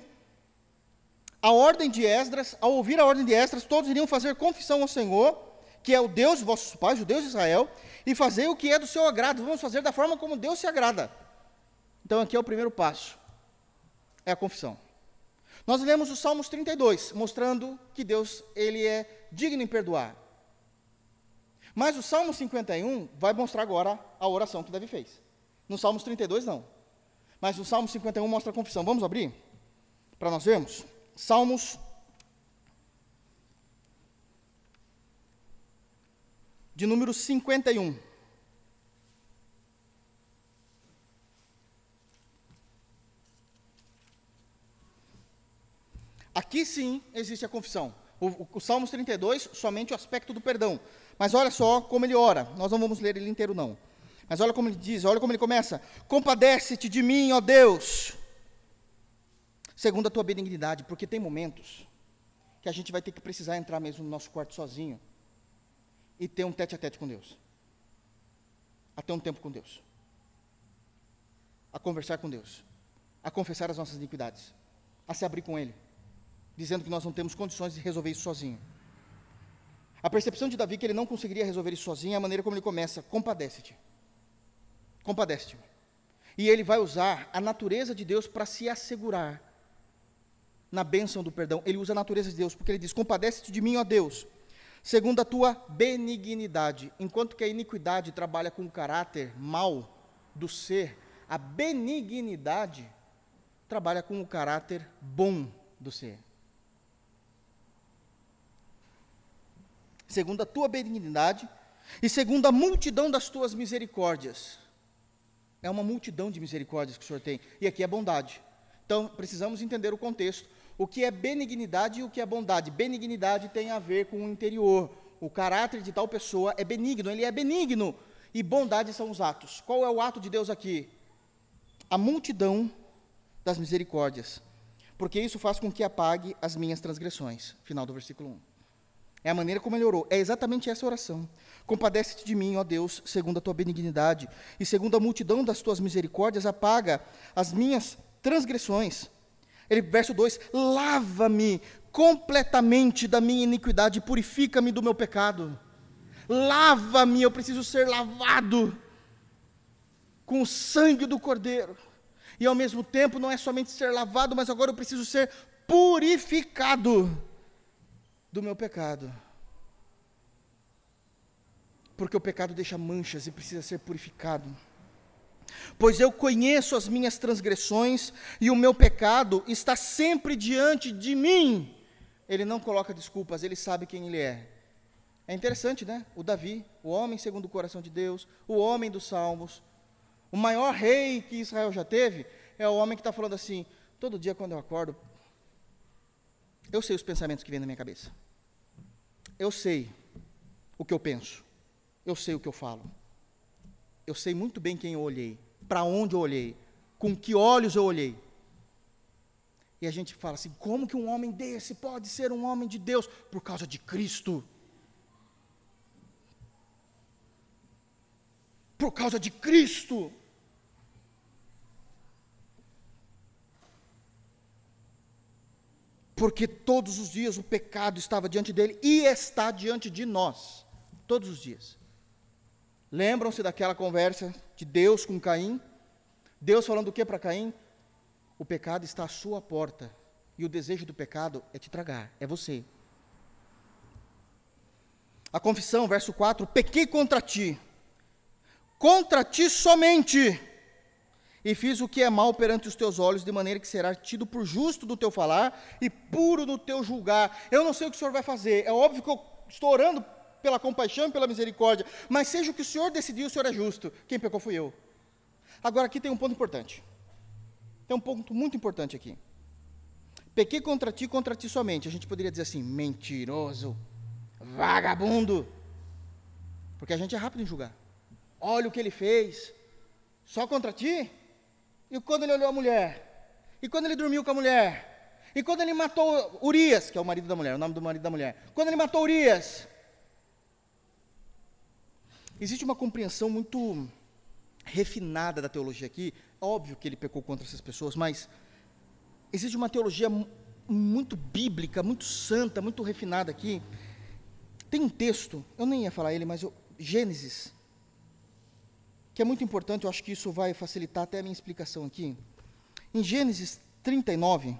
Speaker 1: a ordem de Esdras, ao ouvir a ordem de Esdras, todos iriam fazer confissão ao Senhor, que é o Deus de vossos pais, o Deus de Israel, e fazer o que é do seu agrado. Vamos fazer da forma como Deus se agrada. Então, aqui é o primeiro passo: é a confissão. Nós lemos o Salmos 32, mostrando que Deus ele é digno em perdoar. Mas o Salmo 51 vai mostrar agora a oração que Davi fez. No Salmos 32, não. Mas o Salmo 51 mostra a confissão. Vamos abrir? Para nós vermos? Salmos de número 51. Aqui sim existe a confissão. O, o, o, Salmos 32, somente o aspecto do perdão. Mas olha só como ele ora. Nós não vamos ler ele inteiro, não. Mas olha como ele diz, olha como ele começa. Compadece-te de mim, ó Deus, segundo a tua benignidade, porque tem momentos que a gente vai ter que precisar entrar mesmo no nosso quarto sozinho e ter um tete a tete com Deus. A ter um tempo com Deus. A conversar com Deus. A confessar as nossas iniquidades. A se abrir com Ele. Dizendo que nós não temos condições de resolver isso sozinho. A percepção de Davi que ele não conseguiria resolver isso sozinho é a maneira como ele começa: compadece-te. Compadece-te. E ele vai usar a natureza de Deus para se assegurar na bênção do perdão. Ele usa a natureza de Deus, porque ele diz: Compadece-te de mim, ó Deus, segundo a tua benignidade. Enquanto que a iniquidade trabalha com o caráter mal do ser, a benignidade trabalha com o caráter bom do ser. Segundo a tua benignidade e segundo a multidão das tuas misericórdias. É uma multidão de misericórdias que o Senhor tem. E aqui é bondade. Então, precisamos entender o contexto. O que é benignidade e o que é bondade? Benignidade tem a ver com o interior. O caráter de tal pessoa é benigno, ele é benigno. E bondade são os atos. Qual é o ato de Deus aqui? A multidão das misericórdias. Porque isso faz com que apague as minhas transgressões. Final do versículo 1. É a maneira como ele orou. É exatamente essa oração. Compadece-te de mim, ó Deus, segundo a tua benignidade, e segundo a multidão das tuas misericórdias, apaga as minhas transgressões. Ele, verso 2: Lava-me completamente da minha iniquidade e purifica-me do meu pecado. Lava-me, eu preciso ser lavado com o sangue do Cordeiro. E ao mesmo tempo, não é somente ser lavado, mas agora eu preciso ser purificado do meu pecado. Porque o pecado deixa manchas e precisa ser purificado pois eu conheço as minhas transgressões e o meu pecado está sempre diante de mim. Ele não coloca desculpas, ele sabe quem ele é. É interessante, né? O Davi, o homem segundo o coração de Deus, o homem dos salmos, o maior rei que Israel já teve, é o homem que está falando assim: todo dia quando eu acordo, eu sei os pensamentos que vêm na minha cabeça, eu sei o que eu penso, eu sei o que eu falo, eu sei muito bem quem eu olhei, para onde eu olhei, com que olhos eu olhei. E a gente fala assim: como que um homem desse pode ser um homem de Deus? Por causa de Cristo. Por causa de Cristo. Porque todos os dias o pecado estava diante dele e está diante de nós. Todos os dias. Lembram-se daquela conversa de Deus com Caim? Deus falando o que para Caim? O pecado está à sua porta. E o desejo do pecado é te tragar, é você. A confissão, verso 4: Pequei contra ti, contra ti somente, e fiz o que é mal perante os teus olhos, de maneira que será tido por justo do teu falar e puro do teu julgar. Eu não sei o que o Senhor vai fazer, é óbvio que eu estou orando pela compaixão e pela misericórdia, mas seja o que o Senhor decidiu, o Senhor é justo. Quem pecou fui eu. Agora aqui tem um ponto importante. Tem um ponto muito importante aqui. Pequei contra ti, contra ti somente. A gente poderia dizer assim, mentiroso, vagabundo. Porque a gente é rápido em julgar. Olha o que ele fez. Só contra ti? E quando ele olhou a mulher? E quando ele dormiu com a mulher? E quando ele matou Urias, que é o marido da mulher, o nome do marido da mulher. Quando ele matou Urias? Existe uma compreensão muito refinada da teologia aqui. Óbvio que ele pecou contra essas pessoas, mas existe uma teologia muito bíblica, muito santa, muito refinada aqui. Tem um texto, eu nem ia falar ele, mas eu, Gênesis, que é muito importante, eu acho que isso vai facilitar até a minha explicação aqui. Em Gênesis 39,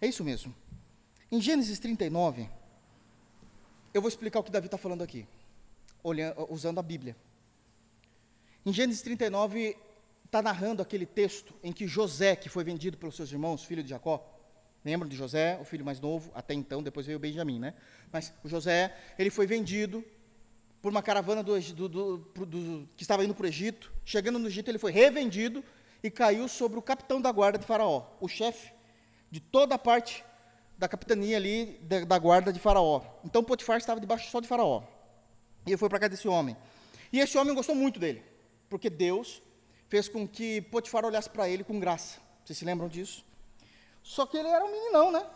Speaker 1: é isso mesmo. Em Gênesis 39, eu vou explicar o que Davi está falando aqui olhando, usando a Bíblia. Em Gênesis 39, está narrando aquele texto em que José, que foi vendido pelos seus irmãos, filho de Jacó, lembram de José, o filho mais novo, até então, depois veio Benjamim, né? Mas o José, ele foi vendido por uma caravana do, do, do, do, que estava indo para o Egito. Chegando no Egito, ele foi revendido e caiu sobre o capitão da guarda de Faraó, o chefe de toda a parte da capitania ali da, da guarda de Faraó. Então Potifar estava debaixo só de Faraó. E ele foi para casa desse homem. E esse homem gostou muito dele, porque Deus fez com que Potifar olhasse para ele com graça. Vocês se lembram disso? Só que ele era um meninão, né?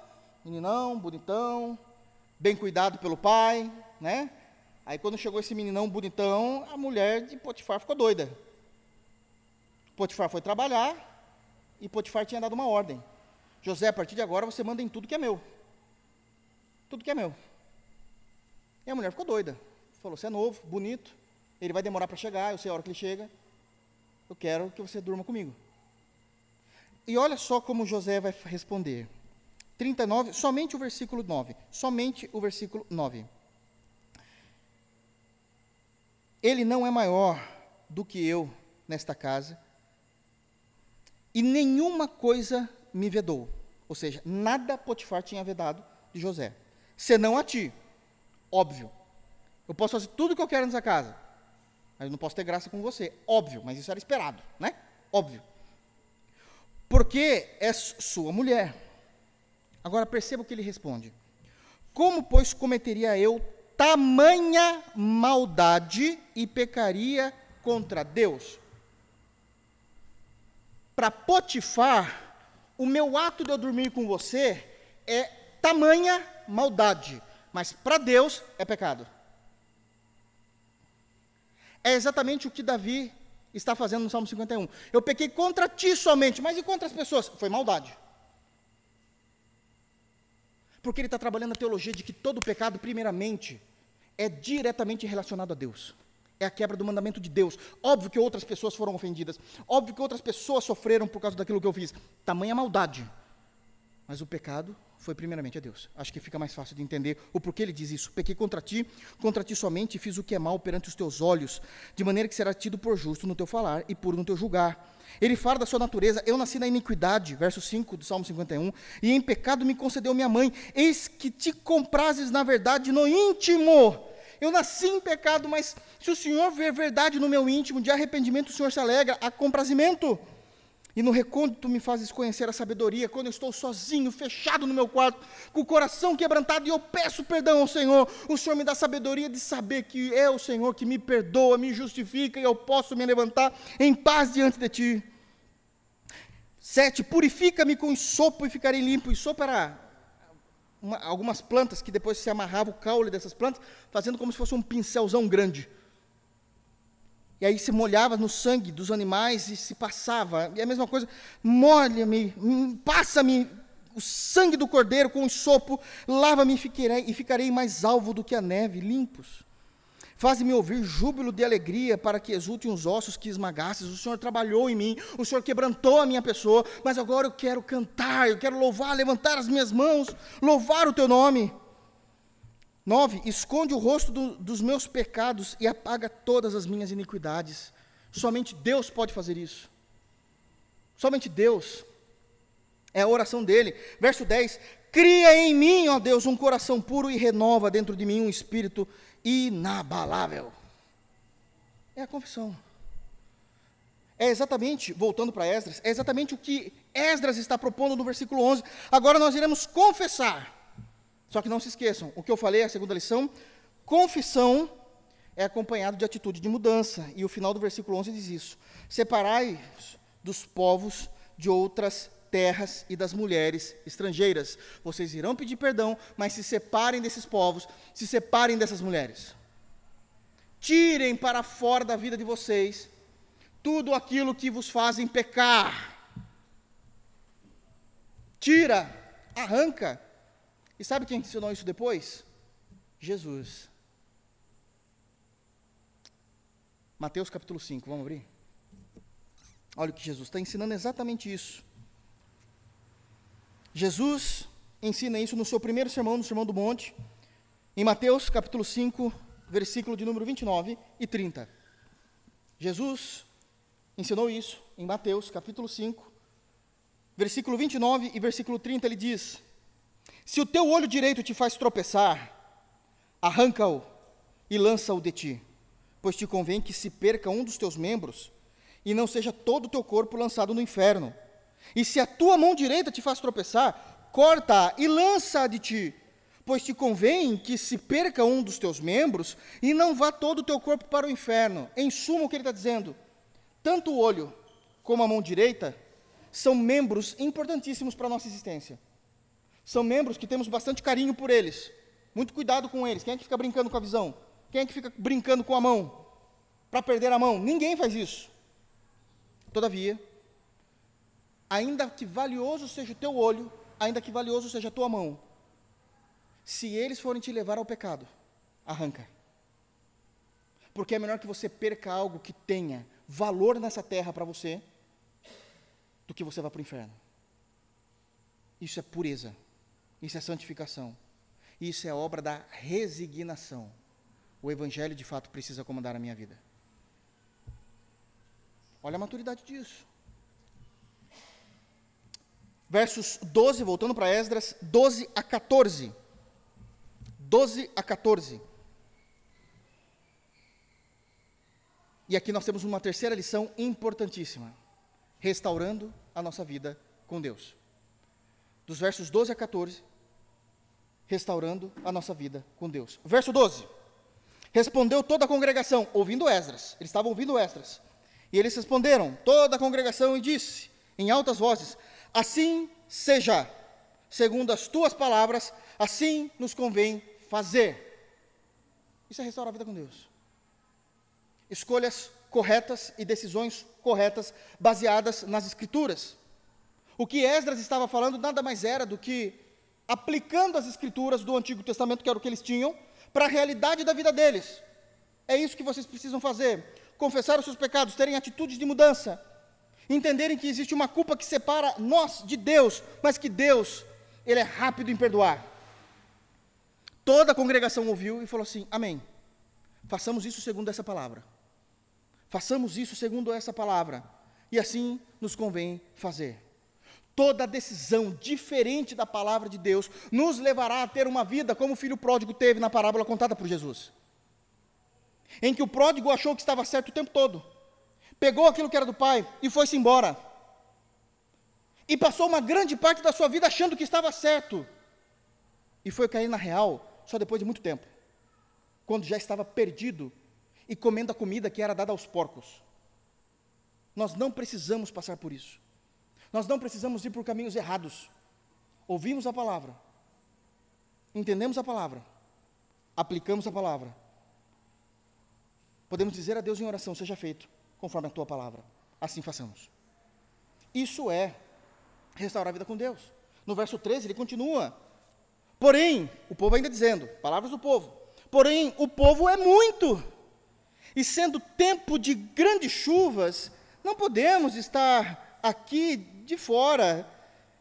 Speaker 1: meninão, bonitão, bem cuidado pelo pai, né? Aí quando chegou esse meninão bonitão, a mulher de Potifar ficou doida. Potifar foi trabalhar e Potifar tinha dado uma ordem. José, a partir de agora você manda em tudo que é meu. Tudo que é meu. E a mulher ficou doida. Falou: Você é novo, bonito, ele vai demorar para chegar, eu sei a hora que ele chega. Eu quero que você durma comigo. E olha só como José vai responder. 39, somente o versículo 9. Somente o versículo 9. Ele não é maior do que eu nesta casa, e nenhuma coisa me vedou. Ou seja, nada Potifar tinha vedado de José, senão a ti. Óbvio. Eu posso fazer tudo o que eu quero nessa casa, mas não posso ter graça com você. Óbvio, mas isso era esperado, né? Óbvio. Porque é sua mulher. Agora perceba o que ele responde. Como, pois, cometeria eu tamanha maldade e pecaria contra Deus? Para Potifar, o meu ato de eu dormir com você é tamanha maldade, mas para Deus é pecado. É exatamente o que Davi está fazendo no Salmo 51. Eu pequei contra ti somente, mas e contra as pessoas? Foi maldade. Porque ele está trabalhando a teologia de que todo pecado, primeiramente, é diretamente relacionado a Deus. É a quebra do mandamento de Deus. Óbvio que outras pessoas foram ofendidas. Óbvio que outras pessoas sofreram por causa daquilo que eu fiz. Tamanha maldade. Mas o pecado foi primeiramente a Deus. Acho que fica mais fácil de entender o porquê ele diz isso. Pequei contra ti, contra ti somente, fiz o que é mal perante os teus olhos, de maneira que será tido por justo no teu falar e puro no teu julgar. Ele fala da sua natureza, eu nasci na iniquidade, verso 5 do Salmo 51, e em pecado me concedeu minha mãe, eis que te comprases na verdade no íntimo. Eu nasci em pecado, mas se o Senhor ver verdade no meu íntimo, de arrependimento o Senhor se alegra, há comprazimento. E no recôndito me fazes conhecer a sabedoria, quando eu estou sozinho, fechado no meu quarto, com o coração quebrantado, e eu peço perdão ao Senhor. O Senhor me dá sabedoria de saber que é o Senhor que me perdoa, me justifica, e eu posso me levantar em paz diante de Ti. Sete, purifica-me com sopo e ficarei limpo. E sopo era uma, algumas plantas que depois se amarrava o caule dessas plantas, fazendo como se fosse um pincelzão grande. E aí se molhava no sangue dos animais e se passava. E a mesma coisa, molha-me, passa-me o sangue do cordeiro com o sopo, lava-me e ficarei, mais alvo do que a neve, limpos. Faze-me ouvir júbilo de alegria para que exultem os ossos que esmagasses. O Senhor trabalhou em mim, o Senhor quebrantou a minha pessoa, mas agora eu quero cantar, eu quero louvar, levantar as minhas mãos, louvar o teu nome. 9. Esconde o rosto do, dos meus pecados e apaga todas as minhas iniquidades. Somente Deus pode fazer isso. Somente Deus. É a oração dele. Verso 10: Cria em mim, ó Deus, um coração puro e renova dentro de mim um espírito inabalável. É a confissão. É exatamente, voltando para Esdras, é exatamente o que Esdras está propondo no versículo 11. Agora nós iremos confessar. Só que não se esqueçam, o que eu falei, a segunda lição, confissão é acompanhado de atitude de mudança. E o final do versículo 11 diz isso: Separai dos povos de outras terras e das mulheres estrangeiras. Vocês irão pedir perdão, mas se separem desses povos, se separem dessas mulheres. Tirem para fora da vida de vocês tudo aquilo que vos fazem pecar. Tira, arranca, e sabe quem ensinou isso depois? Jesus. Mateus capítulo 5, vamos abrir? Olha o que Jesus está ensinando exatamente isso. Jesus ensina isso no seu primeiro sermão, no Sermão do Monte, em Mateus capítulo 5, versículo de número 29 e 30. Jesus ensinou isso em Mateus capítulo 5, versículo 29 e versículo 30, ele diz: se o teu olho direito te faz tropeçar, arranca-o e lança-o de ti, pois te convém que se perca um dos teus membros e não seja todo o teu corpo lançado no inferno. E se a tua mão direita te faz tropeçar, corta-a e lança-a de ti, pois te convém que se perca um dos teus membros e não vá todo o teu corpo para o inferno. Em suma, o que ele está dizendo? Tanto o olho como a mão direita são membros importantíssimos para a nossa existência. São membros que temos bastante carinho por eles, muito cuidado com eles. Quem é que fica brincando com a visão? Quem é que fica brincando com a mão? Para perder a mão? Ninguém faz isso. Todavia, ainda que valioso seja o teu olho, ainda que valioso seja a tua mão, se eles forem te levar ao pecado, arranca. Porque é melhor que você perca algo que tenha valor nessa terra para você, do que você vá para o inferno. Isso é pureza, isso é santificação, isso é obra da resignação. O Evangelho de fato precisa comandar a minha vida. Olha a maturidade disso. Versos 12, voltando para Esdras, 12 a 14. 12 a 14. E aqui nós temos uma terceira lição importantíssima: restaurando a nossa vida com Deus. Dos versos 12 a 14, restaurando a nossa vida com Deus. Verso 12. Respondeu toda a congregação, ouvindo Esdras. Eles estavam ouvindo Esdras. E eles responderam, toda a congregação, e disse, em altas vozes: Assim seja, segundo as tuas palavras, assim nos convém fazer. Isso é restaurar a vida com Deus. Escolhas corretas e decisões corretas, baseadas nas Escrituras. O que Esdras estava falando nada mais era do que aplicando as Escrituras do Antigo Testamento, que era o que eles tinham, para a realidade da vida deles. É isso que vocês precisam fazer confessar os seus pecados, terem atitudes de mudança, entenderem que existe uma culpa que separa nós de Deus, mas que Deus, Ele é rápido em perdoar. Toda a congregação ouviu e falou assim: Amém. Façamos isso segundo essa palavra. Façamos isso segundo essa palavra. E assim nos convém fazer. Toda decisão diferente da palavra de Deus nos levará a ter uma vida como o filho pródigo teve na parábola contada por Jesus em que o pródigo achou que estava certo o tempo todo, pegou aquilo que era do pai e foi-se embora. E passou uma grande parte da sua vida achando que estava certo. E foi cair na real só depois de muito tempo, quando já estava perdido e comendo a comida que era dada aos porcos. Nós não precisamos passar por isso. Nós não precisamos ir por caminhos errados. Ouvimos a palavra, entendemos a palavra, aplicamos a palavra podemos dizer a Deus em oração: seja feito conforme a tua palavra. Assim façamos. Isso é restaurar a vida com Deus. No verso 13 ele continua. Porém, o povo ainda dizendo, palavras do povo. Porém, o povo é muito. E sendo tempo de grandes chuvas, não podemos estar aqui de fora.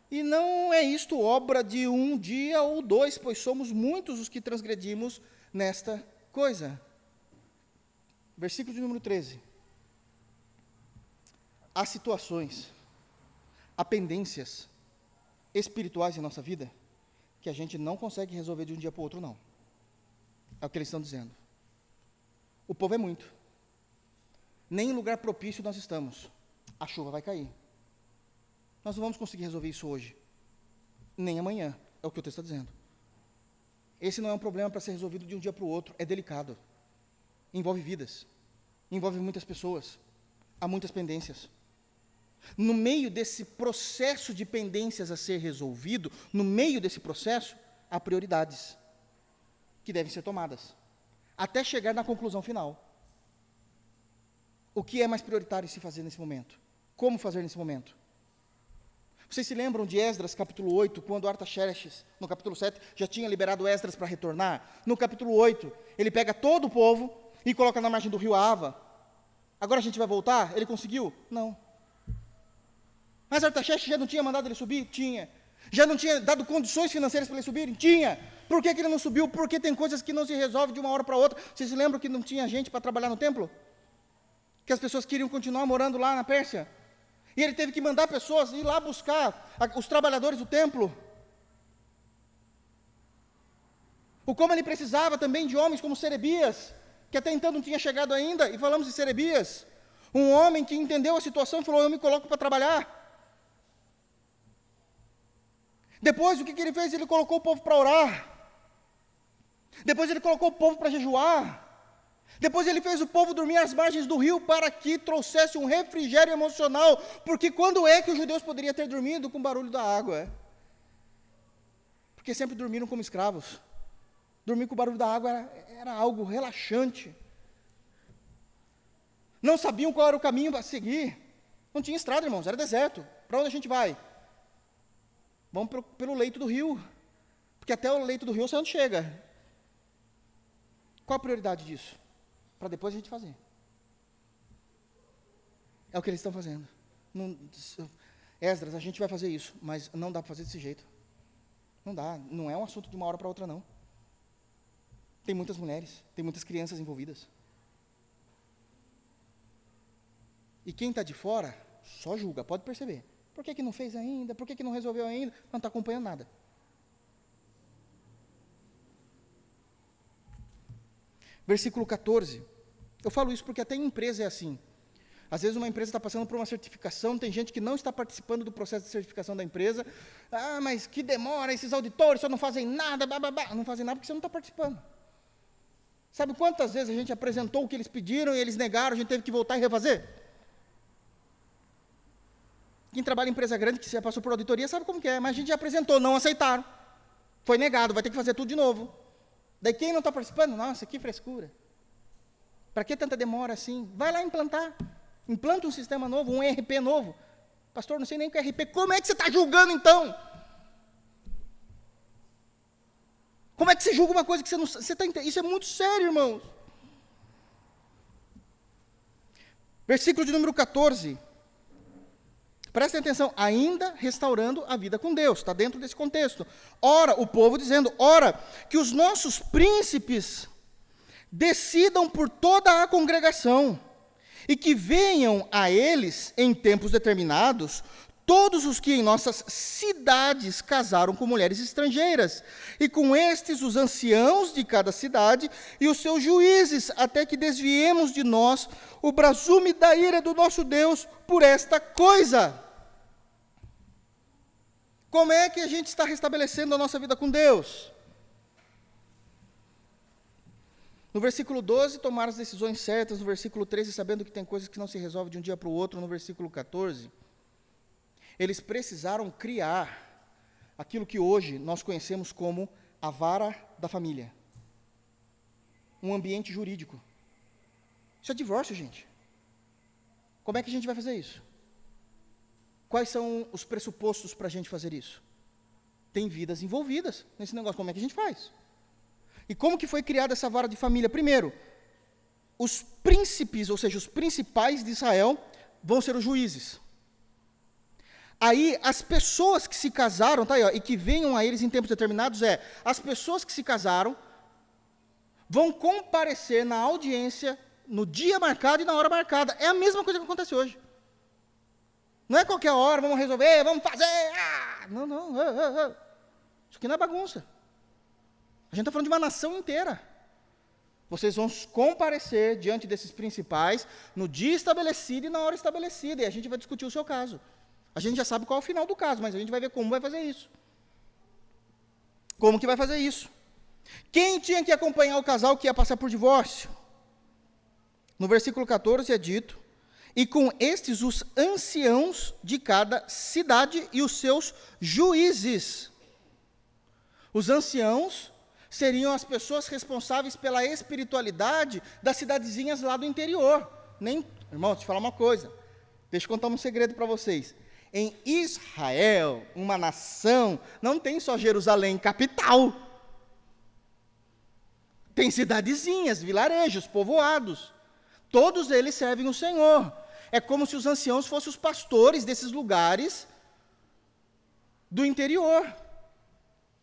Speaker 1: E não é isto obra de um dia ou dois, pois somos muitos os que transgredimos nesta coisa. Versículo de número 13. Há situações, há pendências espirituais em nossa vida que a gente não consegue resolver de um dia para o outro, não. É o que eles estão dizendo. O povo é muito. Nem em lugar propício nós estamos. A chuva vai cair. Nós não vamos conseguir resolver isso hoje. Nem amanhã. É o que o texto está dizendo. Esse não é um problema para ser resolvido de um dia para o outro. É delicado envolve vidas, envolve muitas pessoas, há muitas pendências. No meio desse processo de pendências a ser resolvido, no meio desse processo, há prioridades que devem ser tomadas, até chegar na conclusão final. O que é mais prioritário se fazer nesse momento? Como fazer nesse momento? Vocês se lembram de Esdras, capítulo 8, quando Artaxerxes, no capítulo 7, já tinha liberado Esdras para retornar? No capítulo 8, ele pega todo o povo e coloca na margem do rio Ava. Agora a gente vai voltar? Ele conseguiu? Não. Mas Artaxerxes já não tinha mandado ele subir? Tinha. Já não tinha dado condições financeiras para ele subirem? Tinha. Por que, que ele não subiu? Porque tem coisas que não se resolvem de uma hora para outra. Vocês se lembram que não tinha gente para trabalhar no templo? Que as pessoas queriam continuar morando lá na Pérsia? E ele teve que mandar pessoas ir lá buscar os trabalhadores do templo. O como ele precisava também de homens como Serebias, que até então não tinha chegado ainda, e falamos de Serebias, um homem que entendeu a situação e falou: Eu me coloco para trabalhar. Depois, o que, que ele fez? Ele colocou o povo para orar. Depois, ele colocou o povo para jejuar. Depois ele fez o povo dormir às margens do rio para que trouxesse um refrigério emocional, porque quando é que os judeus poderiam ter dormido com o barulho da água? Porque sempre dormiram como escravos. Dormir com o barulho da água era, era algo relaxante. Não sabiam qual era o caminho a seguir. Não tinha estrada, irmãos, era deserto. Para onde a gente vai? Vamos pelo, pelo leito do rio. Porque até o leito do rio você não chega. Qual a prioridade disso? Para depois a gente fazer. É o que eles estão fazendo. Não, Esdras, a gente vai fazer isso, mas não dá para fazer desse jeito. Não dá, não é um assunto de uma hora para outra, não. Tem muitas mulheres, tem muitas crianças envolvidas. E quem está de fora só julga, pode perceber. Por que, que não fez ainda? Por que, que não resolveu ainda? Não está acompanhando nada. Versículo 14. Eu falo isso porque até em empresa é assim. Às vezes uma empresa está passando por uma certificação, tem gente que não está participando do processo de certificação da empresa. Ah, mas que demora, esses auditores só não fazem nada, blá, blá, blá. não fazem nada porque você não está participando. Sabe quantas vezes a gente apresentou o que eles pediram e eles negaram, a gente teve que voltar e refazer? Quem trabalha em empresa grande, que já passou por auditoria, sabe como é, mas a gente já apresentou, não aceitaram. Foi negado, vai ter que fazer tudo de novo. Daí quem não está participando, nossa, que frescura. Para que tanta demora assim? Vai lá implantar. Implanta um sistema novo, um ERP novo. Pastor, não sei nem o que é RP. Como é que você está julgando então? Como é que você julga uma coisa que você não você tá, Isso é muito sério, irmãos. Versículo de número 14. Prestem atenção, ainda restaurando a vida com Deus, está dentro desse contexto. Ora, o povo dizendo, ora, que os nossos príncipes decidam por toda a congregação e que venham a eles, em tempos determinados, todos os que em nossas cidades casaram com mulheres estrangeiras, e com estes os anciãos de cada cidade e os seus juízes, até que desviemos de nós o brasume da ira do nosso Deus por esta coisa. Como é que a gente está restabelecendo a nossa vida com Deus? No versículo 12, tomar as decisões certas. No versículo 13, sabendo que tem coisas que não se resolvem de um dia para o outro. No versículo 14, eles precisaram criar aquilo que hoje nós conhecemos como a vara da família um ambiente jurídico. Isso é divórcio, gente. Como é que a gente vai fazer isso? Quais são os pressupostos para a gente fazer isso? Tem vidas envolvidas nesse negócio. Como é que a gente faz? E como que foi criada essa vara de família? Primeiro, os príncipes, ou seja, os principais de Israel, vão ser os juízes. Aí, as pessoas que se casaram, tá aí, ó, e que venham a eles em tempos determinados, é, as pessoas que se casaram vão comparecer na audiência no dia marcado e na hora marcada. É a mesma coisa que acontece hoje. Não é qualquer hora, vamos resolver, vamos fazer. Ah! Não, não. Ah, ah. Isso aqui não é bagunça. A gente está falando de uma nação inteira. Vocês vão comparecer diante desses principais no dia estabelecido e na hora estabelecida, e a gente vai discutir o seu caso. A gente já sabe qual é o final do caso, mas a gente vai ver como vai fazer isso. Como que vai fazer isso? Quem tinha que acompanhar o casal que ia passar por divórcio? No versículo 14 é dito: E com estes os anciãos de cada cidade e os seus juízes. Os anciãos seriam as pessoas responsáveis pela espiritualidade das cidadezinhas lá do interior. Nem, irmão, deixa eu falar uma coisa. Deixa eu contar um segredo para vocês. Em Israel, uma nação, não tem só Jerusalém capital. Tem cidadezinhas, vilarejos, povoados. Todos eles servem o Senhor. É como se os anciãos fossem os pastores desses lugares do interior.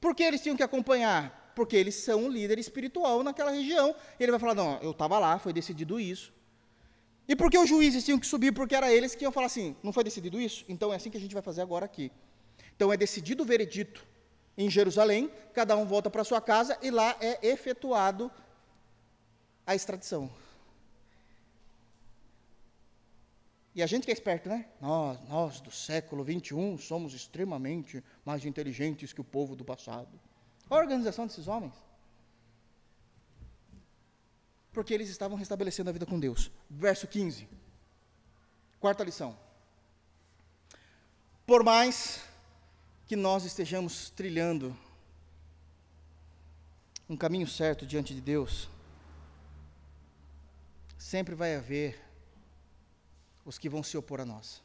Speaker 1: Por que eles tinham que acompanhar? Porque eles são um líder espiritual naquela região. Ele vai falar: não, eu estava lá, foi decidido isso. E por que os juízes tinham que subir? Porque era eles que iam falar assim: não foi decidido isso? Então é assim que a gente vai fazer agora aqui. Então é decidido o veredito em Jerusalém, cada um volta para sua casa e lá é efetuado a extradição. E a gente que é esperto, né? Nós, nós do século 21 somos extremamente mais inteligentes que o povo do passado. Qual a organização desses homens? Porque eles estavam restabelecendo a vida com Deus. Verso 15. Quarta lição. Por mais que nós estejamos trilhando um caminho certo diante de Deus, sempre vai haver os que vão se opor a nós.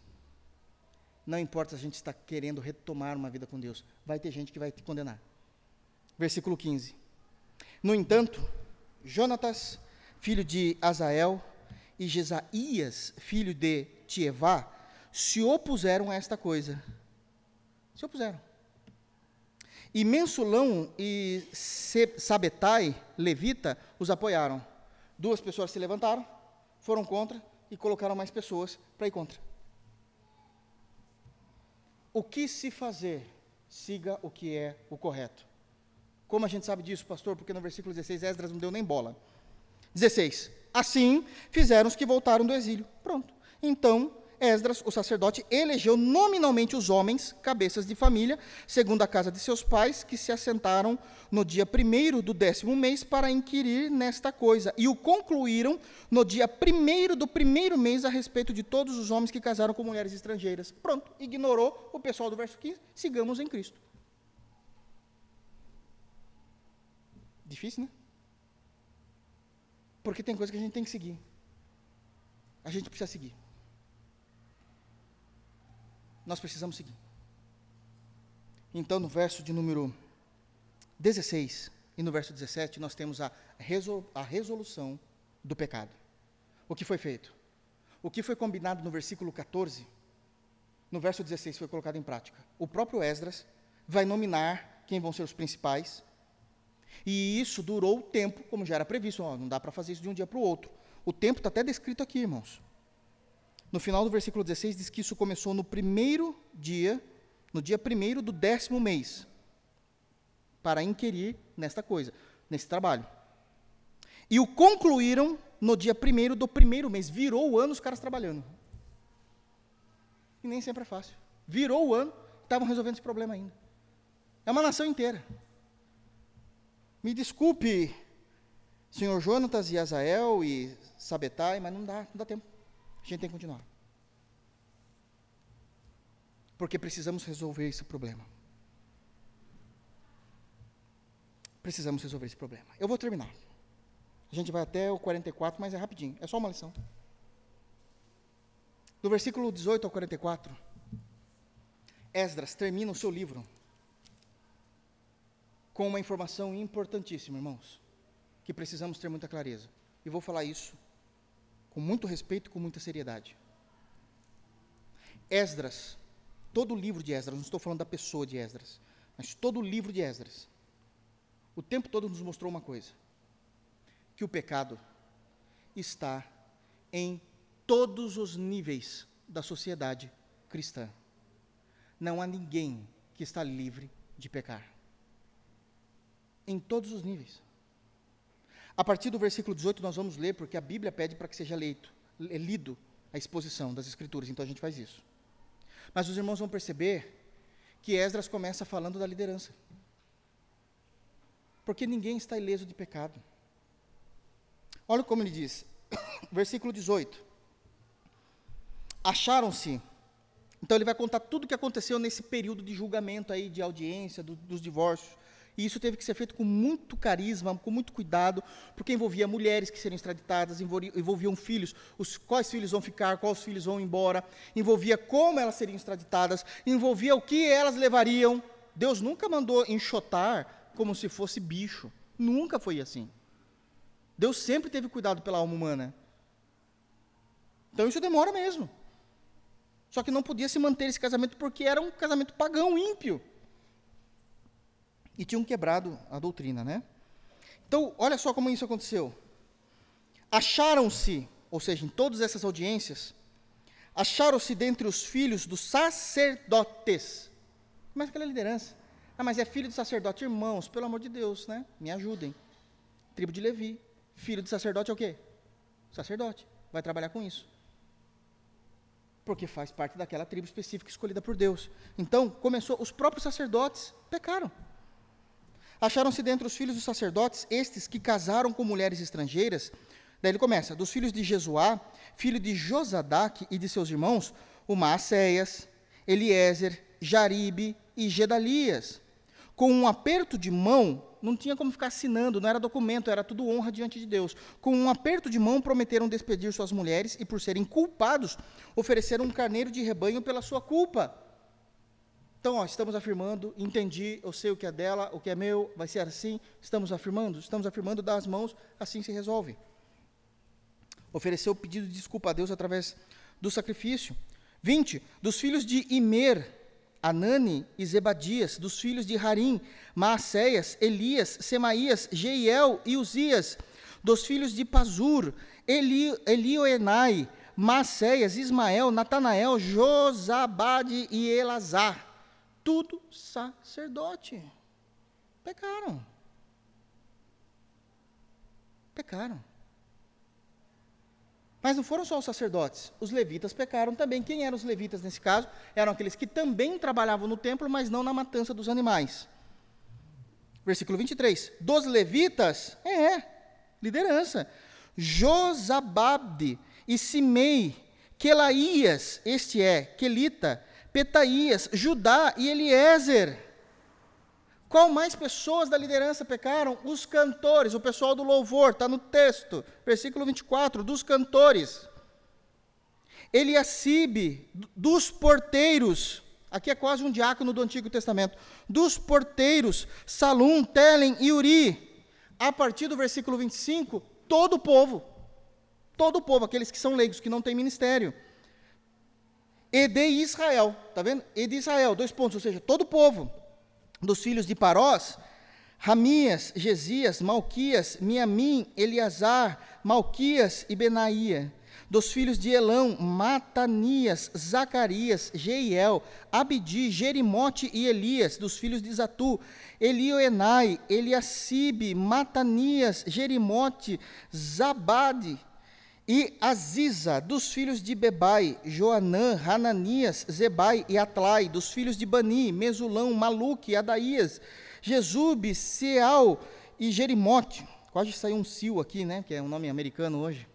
Speaker 1: Não importa se a gente está querendo retomar uma vida com Deus, vai ter gente que vai te condenar. Versículo 15. No entanto, Jonatas, filho de Azael, e Jesaías, filho de Tievá, se opuseram a esta coisa. Se opuseram. E Mensulão e Sabetai, levita, os apoiaram. Duas pessoas se levantaram, foram contra e colocaram mais pessoas para ir contra. O que se fazer? Siga o que é o correto. Como a gente sabe disso, pastor? Porque no versículo 16 Esdras não deu nem bola. 16. Assim fizeram os que voltaram do exílio. Pronto. Então Esdras, o sacerdote, elegeu nominalmente os homens, cabeças de família, segundo a casa de seus pais, que se assentaram no dia primeiro do décimo mês para inquirir nesta coisa, e o concluíram no dia primeiro do primeiro mês a respeito de todos os homens que casaram com mulheres estrangeiras. Pronto, ignorou o pessoal do verso 15, sigamos em Cristo. Difícil, né? Porque tem coisa que a gente tem que seguir. A gente precisa seguir nós precisamos seguir. Então, no verso de número 16 e no verso 17, nós temos a, resol a resolução do pecado. O que foi feito? O que foi combinado no versículo 14, no verso 16 foi colocado em prática. O próprio Esdras vai nominar quem vão ser os principais, e isso durou o tempo, como já era previsto. não dá para fazer isso de um dia para o outro. O tempo está até descrito aqui, irmãos. No final do versículo 16 diz que isso começou no primeiro dia, no dia primeiro do décimo mês, para inquirir nesta coisa, nesse trabalho. E o concluíram no dia primeiro do primeiro mês. Virou o ano os caras trabalhando. E nem sempre é fácil. Virou o ano, estavam resolvendo esse problema ainda. É uma nação inteira. Me desculpe, senhor Jonatas e Azael e Sabetai, mas não dá, não dá tempo. A gente tem que continuar. Porque precisamos resolver esse problema. Precisamos resolver esse problema. Eu vou terminar. A gente vai até o 44, mas é rapidinho. É só uma lição. Do versículo 18 ao 44, Esdras termina o seu livro com uma informação importantíssima, irmãos, que precisamos ter muita clareza. E vou falar isso com muito respeito e com muita seriedade. Esdras, todo o livro de Esdras, não estou falando da pessoa de Esdras, mas todo o livro de Esdras, o tempo todo nos mostrou uma coisa: que o pecado está em todos os níveis da sociedade cristã. Não há ninguém que está livre de pecar. Em todos os níveis. A partir do versículo 18 nós vamos ler, porque a Bíblia pede para que seja leito, lido a exposição das Escrituras, então a gente faz isso. Mas os irmãos vão perceber que Esdras começa falando da liderança. Porque ninguém está ileso de pecado. Olha como ele diz, <coughs> versículo 18. Acharam-se. Então ele vai contar tudo o que aconteceu nesse período de julgamento aí, de audiência, do, dos divórcios. E isso teve que ser feito com muito carisma, com muito cuidado, porque envolvia mulheres que seriam extraditadas, envolviam filhos, os, quais filhos vão ficar, quais filhos vão embora, envolvia como elas seriam extraditadas, envolvia o que elas levariam. Deus nunca mandou enxotar como se fosse bicho. Nunca foi assim. Deus sempre teve cuidado pela alma humana. Então isso demora mesmo. Só que não podia se manter esse casamento porque era um casamento pagão, ímpio e tinham quebrado a doutrina, né? Então, olha só como isso aconteceu. Acharam-se, ou seja, em todas essas audiências, acharam-se dentre os filhos dos sacerdotes. Mas aquela liderança. Ah, mas é filho de sacerdote, irmãos, pelo amor de Deus, né? Me ajudem. Tribo de Levi. Filho de sacerdote é o quê? Sacerdote. Vai trabalhar com isso. Porque faz parte daquela tribo específica escolhida por Deus. Então, começou, os próprios sacerdotes pecaram. Acharam-se dentre os filhos dos sacerdotes estes que casaram com mulheres estrangeiras. Daí ele começa: dos filhos de Jesuá, filho de Josadaque e de seus irmãos, o Maacéias, Eliezer, Jaribe e Gedalias. Com um aperto de mão, não tinha como ficar assinando, não era documento, era tudo honra diante de Deus. Com um aperto de mão, prometeram despedir suas mulheres e, por serem culpados, ofereceram um carneiro de rebanho pela sua culpa. Então, ó, estamos afirmando, entendi, eu sei o que é dela, o que é meu, vai ser assim. Estamos afirmando, estamos afirmando, dá as mãos, assim se resolve. Ofereceu o pedido de desculpa a Deus através do sacrifício. 20. Dos filhos de Imer, Anani e Zebadias, dos filhos de Harim, Maacéias, Elias, Semaías, Jeiel e Uzias, dos filhos de Pazur, Eli, Elioenai, Maacéias, Ismael, Natanael, Josabade e Elazar. Tudo sacerdote. Pecaram. Pecaram. Mas não foram só os sacerdotes, os levitas pecaram também. Quem eram os levitas nesse caso? Eram aqueles que também trabalhavam no templo, mas não na matança dos animais. Versículo 23. Dos levitas, é, liderança. Josababde e Simei, Quelaías, este é, Quelita, Petaías, Judá e Eliezer. Qual mais pessoas da liderança pecaram? Os cantores, o pessoal do louvor, está no texto, versículo 24, dos cantores. Eliacibe, dos porteiros, aqui é quase um diácono do Antigo Testamento, dos porteiros, Salum, Telen e Uri. A partir do versículo 25, todo o povo, todo o povo, aqueles que são leigos, que não têm ministério. E de Israel, tá vendo? E de Israel, dois pontos, ou seja, todo o povo dos filhos de Parós, Ramias, Gesias, Malquias, Miamim, Eleazar, Malquias e Benaía. Dos filhos de Elão, Matanias, Zacarias, Jeiel, Abdi, Jerimote e Elias. Dos filhos de Zatu, Elioenai, Eliacibe, Matanias, Jerimote, Zabade, e Aziza, dos filhos de Bebai, Joanã, Hananias, Zebai e Atlai, dos filhos de Bani, Mesulão, Maluque, Adaías, Jesube, Seal e Jerimote. Quase saiu um Sil aqui, né, que é um nome americano hoje.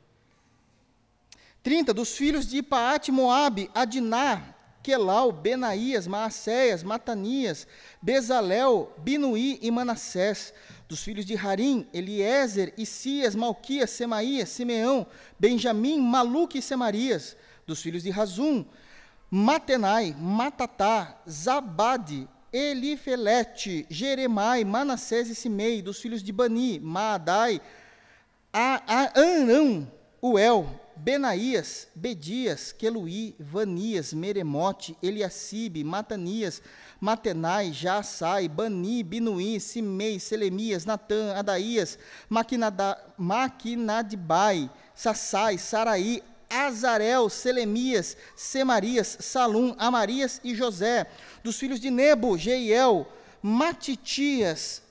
Speaker 1: 30, dos filhos de Ipaate, Moabe, Adiná, Quelau, Benaías, Maacéias, Matanias, Bezalel, Binuí e Manassés dos filhos de Harim, Eliezer, Isias, Malquias, Semaías, Simeão, Benjamim, Maluque e Semarias, dos filhos de Razum, Matenai, Matatá, Zabade, Elifelete, Jeremai, Manassés e Simei, dos filhos de Bani, Maadai, Anão, Uel, Benaías, Bedias, Queluí, Vanias, Meremote, Eliacibe, Matanias, Matenai, Jassai, Bani, Binuí, Simei, Selemias, Natã, Adaías, Maquinadbai, Sassai, Saraí, Azarel, Selemias, Semarias, Salum, Amarias e José, dos filhos de Nebo, Jeiel, Matitias,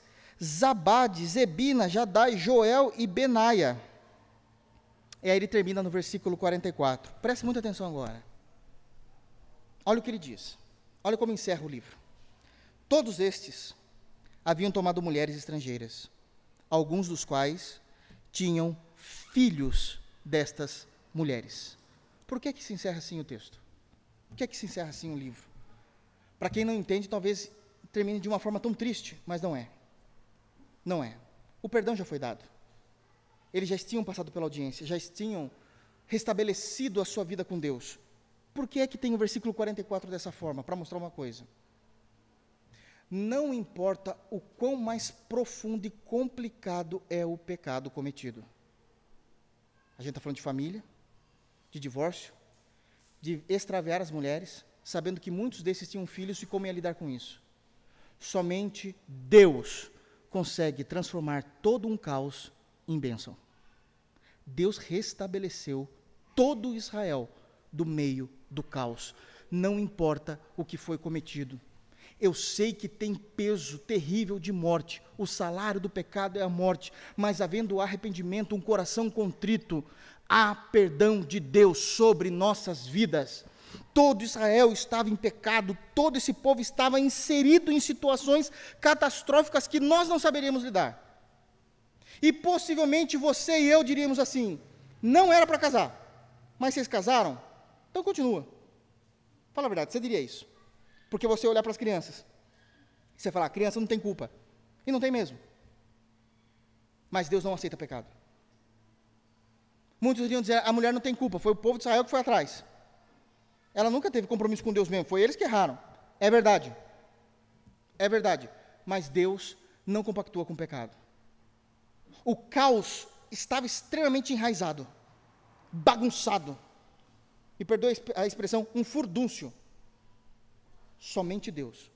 Speaker 1: Zabade, Zebina, Jadai, Joel e Benaia. E aí ele termina no versículo 44. Preste muita atenção agora. Olha o que ele diz. Olha como encerra o livro. Todos estes haviam tomado mulheres estrangeiras, alguns dos quais tinham filhos destas mulheres. Por que, que se encerra assim o texto? Por que, que se encerra assim o livro? Para quem não entende, talvez termine de uma forma tão triste, mas não é. Não é. O perdão já foi dado. Eles já tinham passado pela audiência, já tinham restabelecido a sua vida com Deus. Por que é que tem o versículo 44 dessa forma? Para mostrar uma coisa não importa o quão mais profundo e complicado é o pecado cometido. A gente está falando de família, de divórcio, de extraviar as mulheres, sabendo que muitos desses tinham filhos e como ia lidar com isso. Somente Deus consegue transformar todo um caos em bênção. Deus restabeleceu todo Israel do meio do caos. Não importa o que foi cometido, eu sei que tem peso terrível de morte, o salário do pecado é a morte, mas havendo arrependimento, um coração contrito, há perdão de Deus sobre nossas vidas. Todo Israel estava em pecado, todo esse povo estava inserido em situações catastróficas que nós não saberíamos lidar. E possivelmente você e eu diríamos assim: não era para casar, mas vocês casaram? Então continua. Fala a verdade, você diria isso porque você olhar para as crianças. Você fala, a criança não tem culpa. E não tem mesmo. Mas Deus não aceita pecado. Muitos iriam dizer, a mulher não tem culpa, foi o povo de Israel que foi atrás. Ela nunca teve compromisso com Deus mesmo, foi eles que erraram. É verdade. É verdade. Mas Deus não compactua com o pecado. O caos estava extremamente enraizado, bagunçado. E perdoe a expressão, um furdúncio. Somente Deus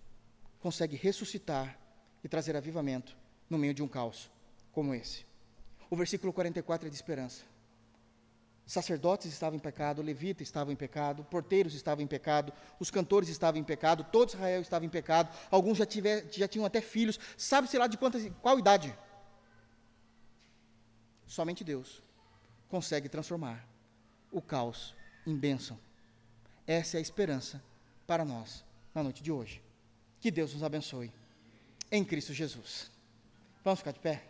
Speaker 1: consegue ressuscitar e trazer avivamento no meio de um caos como esse. O versículo 44 é de esperança. Sacerdotes estavam em pecado, levitas estavam em pecado, porteiros estavam em pecado, os cantores estavam em pecado, todo Israel estava em pecado, alguns já, tiver, já tinham até filhos, sabe-se lá de quantas, qual idade. Somente Deus consegue transformar o caos em bênção. Essa é a esperança para nós na noite de hoje. Que Deus nos abençoe. Em Cristo Jesus. Vamos ficar de pé?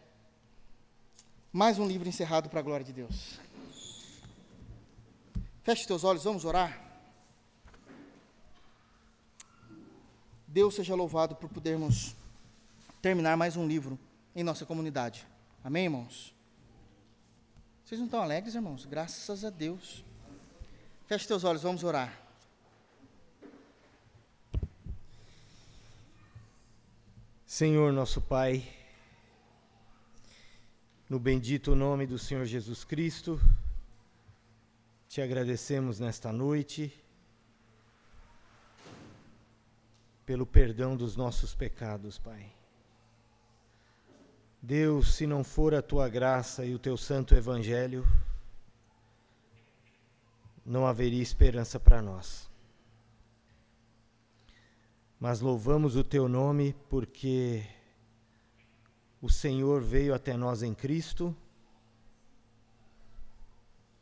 Speaker 1: Mais um livro encerrado para a glória de Deus. Feche teus olhos, vamos orar. Deus seja louvado por podermos terminar mais um livro em nossa comunidade. Amém, irmãos? Vocês não estão alegres, irmãos? Graças a Deus. Feche teus olhos, vamos orar.
Speaker 2: Senhor nosso Pai, no bendito nome do Senhor Jesus Cristo, te agradecemos nesta noite pelo perdão dos nossos pecados, Pai. Deus, se não for a tua graça e o teu santo evangelho, não haveria esperança para nós mas louvamos o teu nome porque o Senhor veio até nós em Cristo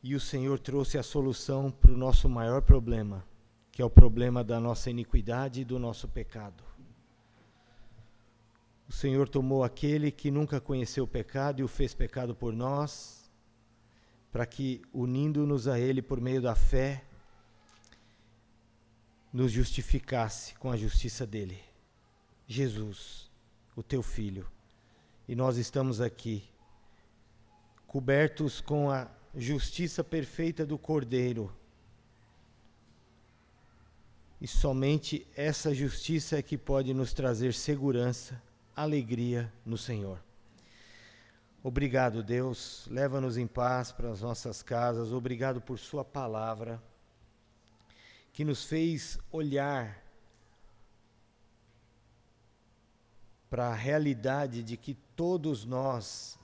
Speaker 2: e o Senhor trouxe a solução para o nosso maior problema, que é o problema da nossa iniquidade e do nosso pecado. O Senhor tomou aquele que nunca conheceu o pecado e o fez pecado por nós, para que, unindo-nos a Ele por meio da fé, nos justificasse com a justiça dele. Jesus, o teu filho. E nós estamos aqui, cobertos com a justiça perfeita do Cordeiro. E somente essa justiça é que pode nos trazer segurança, alegria no Senhor. Obrigado, Deus. Leva-nos em paz para as nossas casas. Obrigado por Sua palavra que nos fez olhar para a realidade de que todos nós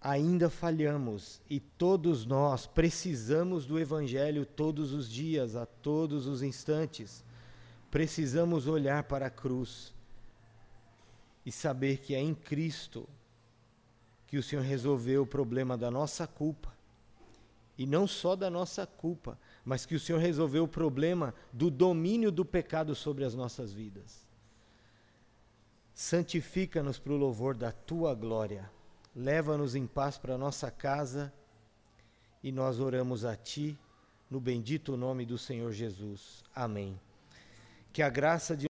Speaker 2: ainda falhamos e todos nós precisamos do Evangelho todos os dias, a todos os instantes. Precisamos olhar para a cruz e saber que é em Cristo que o Senhor resolveu o problema da nossa culpa. E não só da nossa culpa, mas que o Senhor resolveu o problema do domínio do pecado sobre as nossas vidas. Santifica-nos para o louvor da tua glória. Leva-nos em paz para a nossa casa e nós oramos a ti no bendito nome do Senhor Jesus. Amém. Que a graça de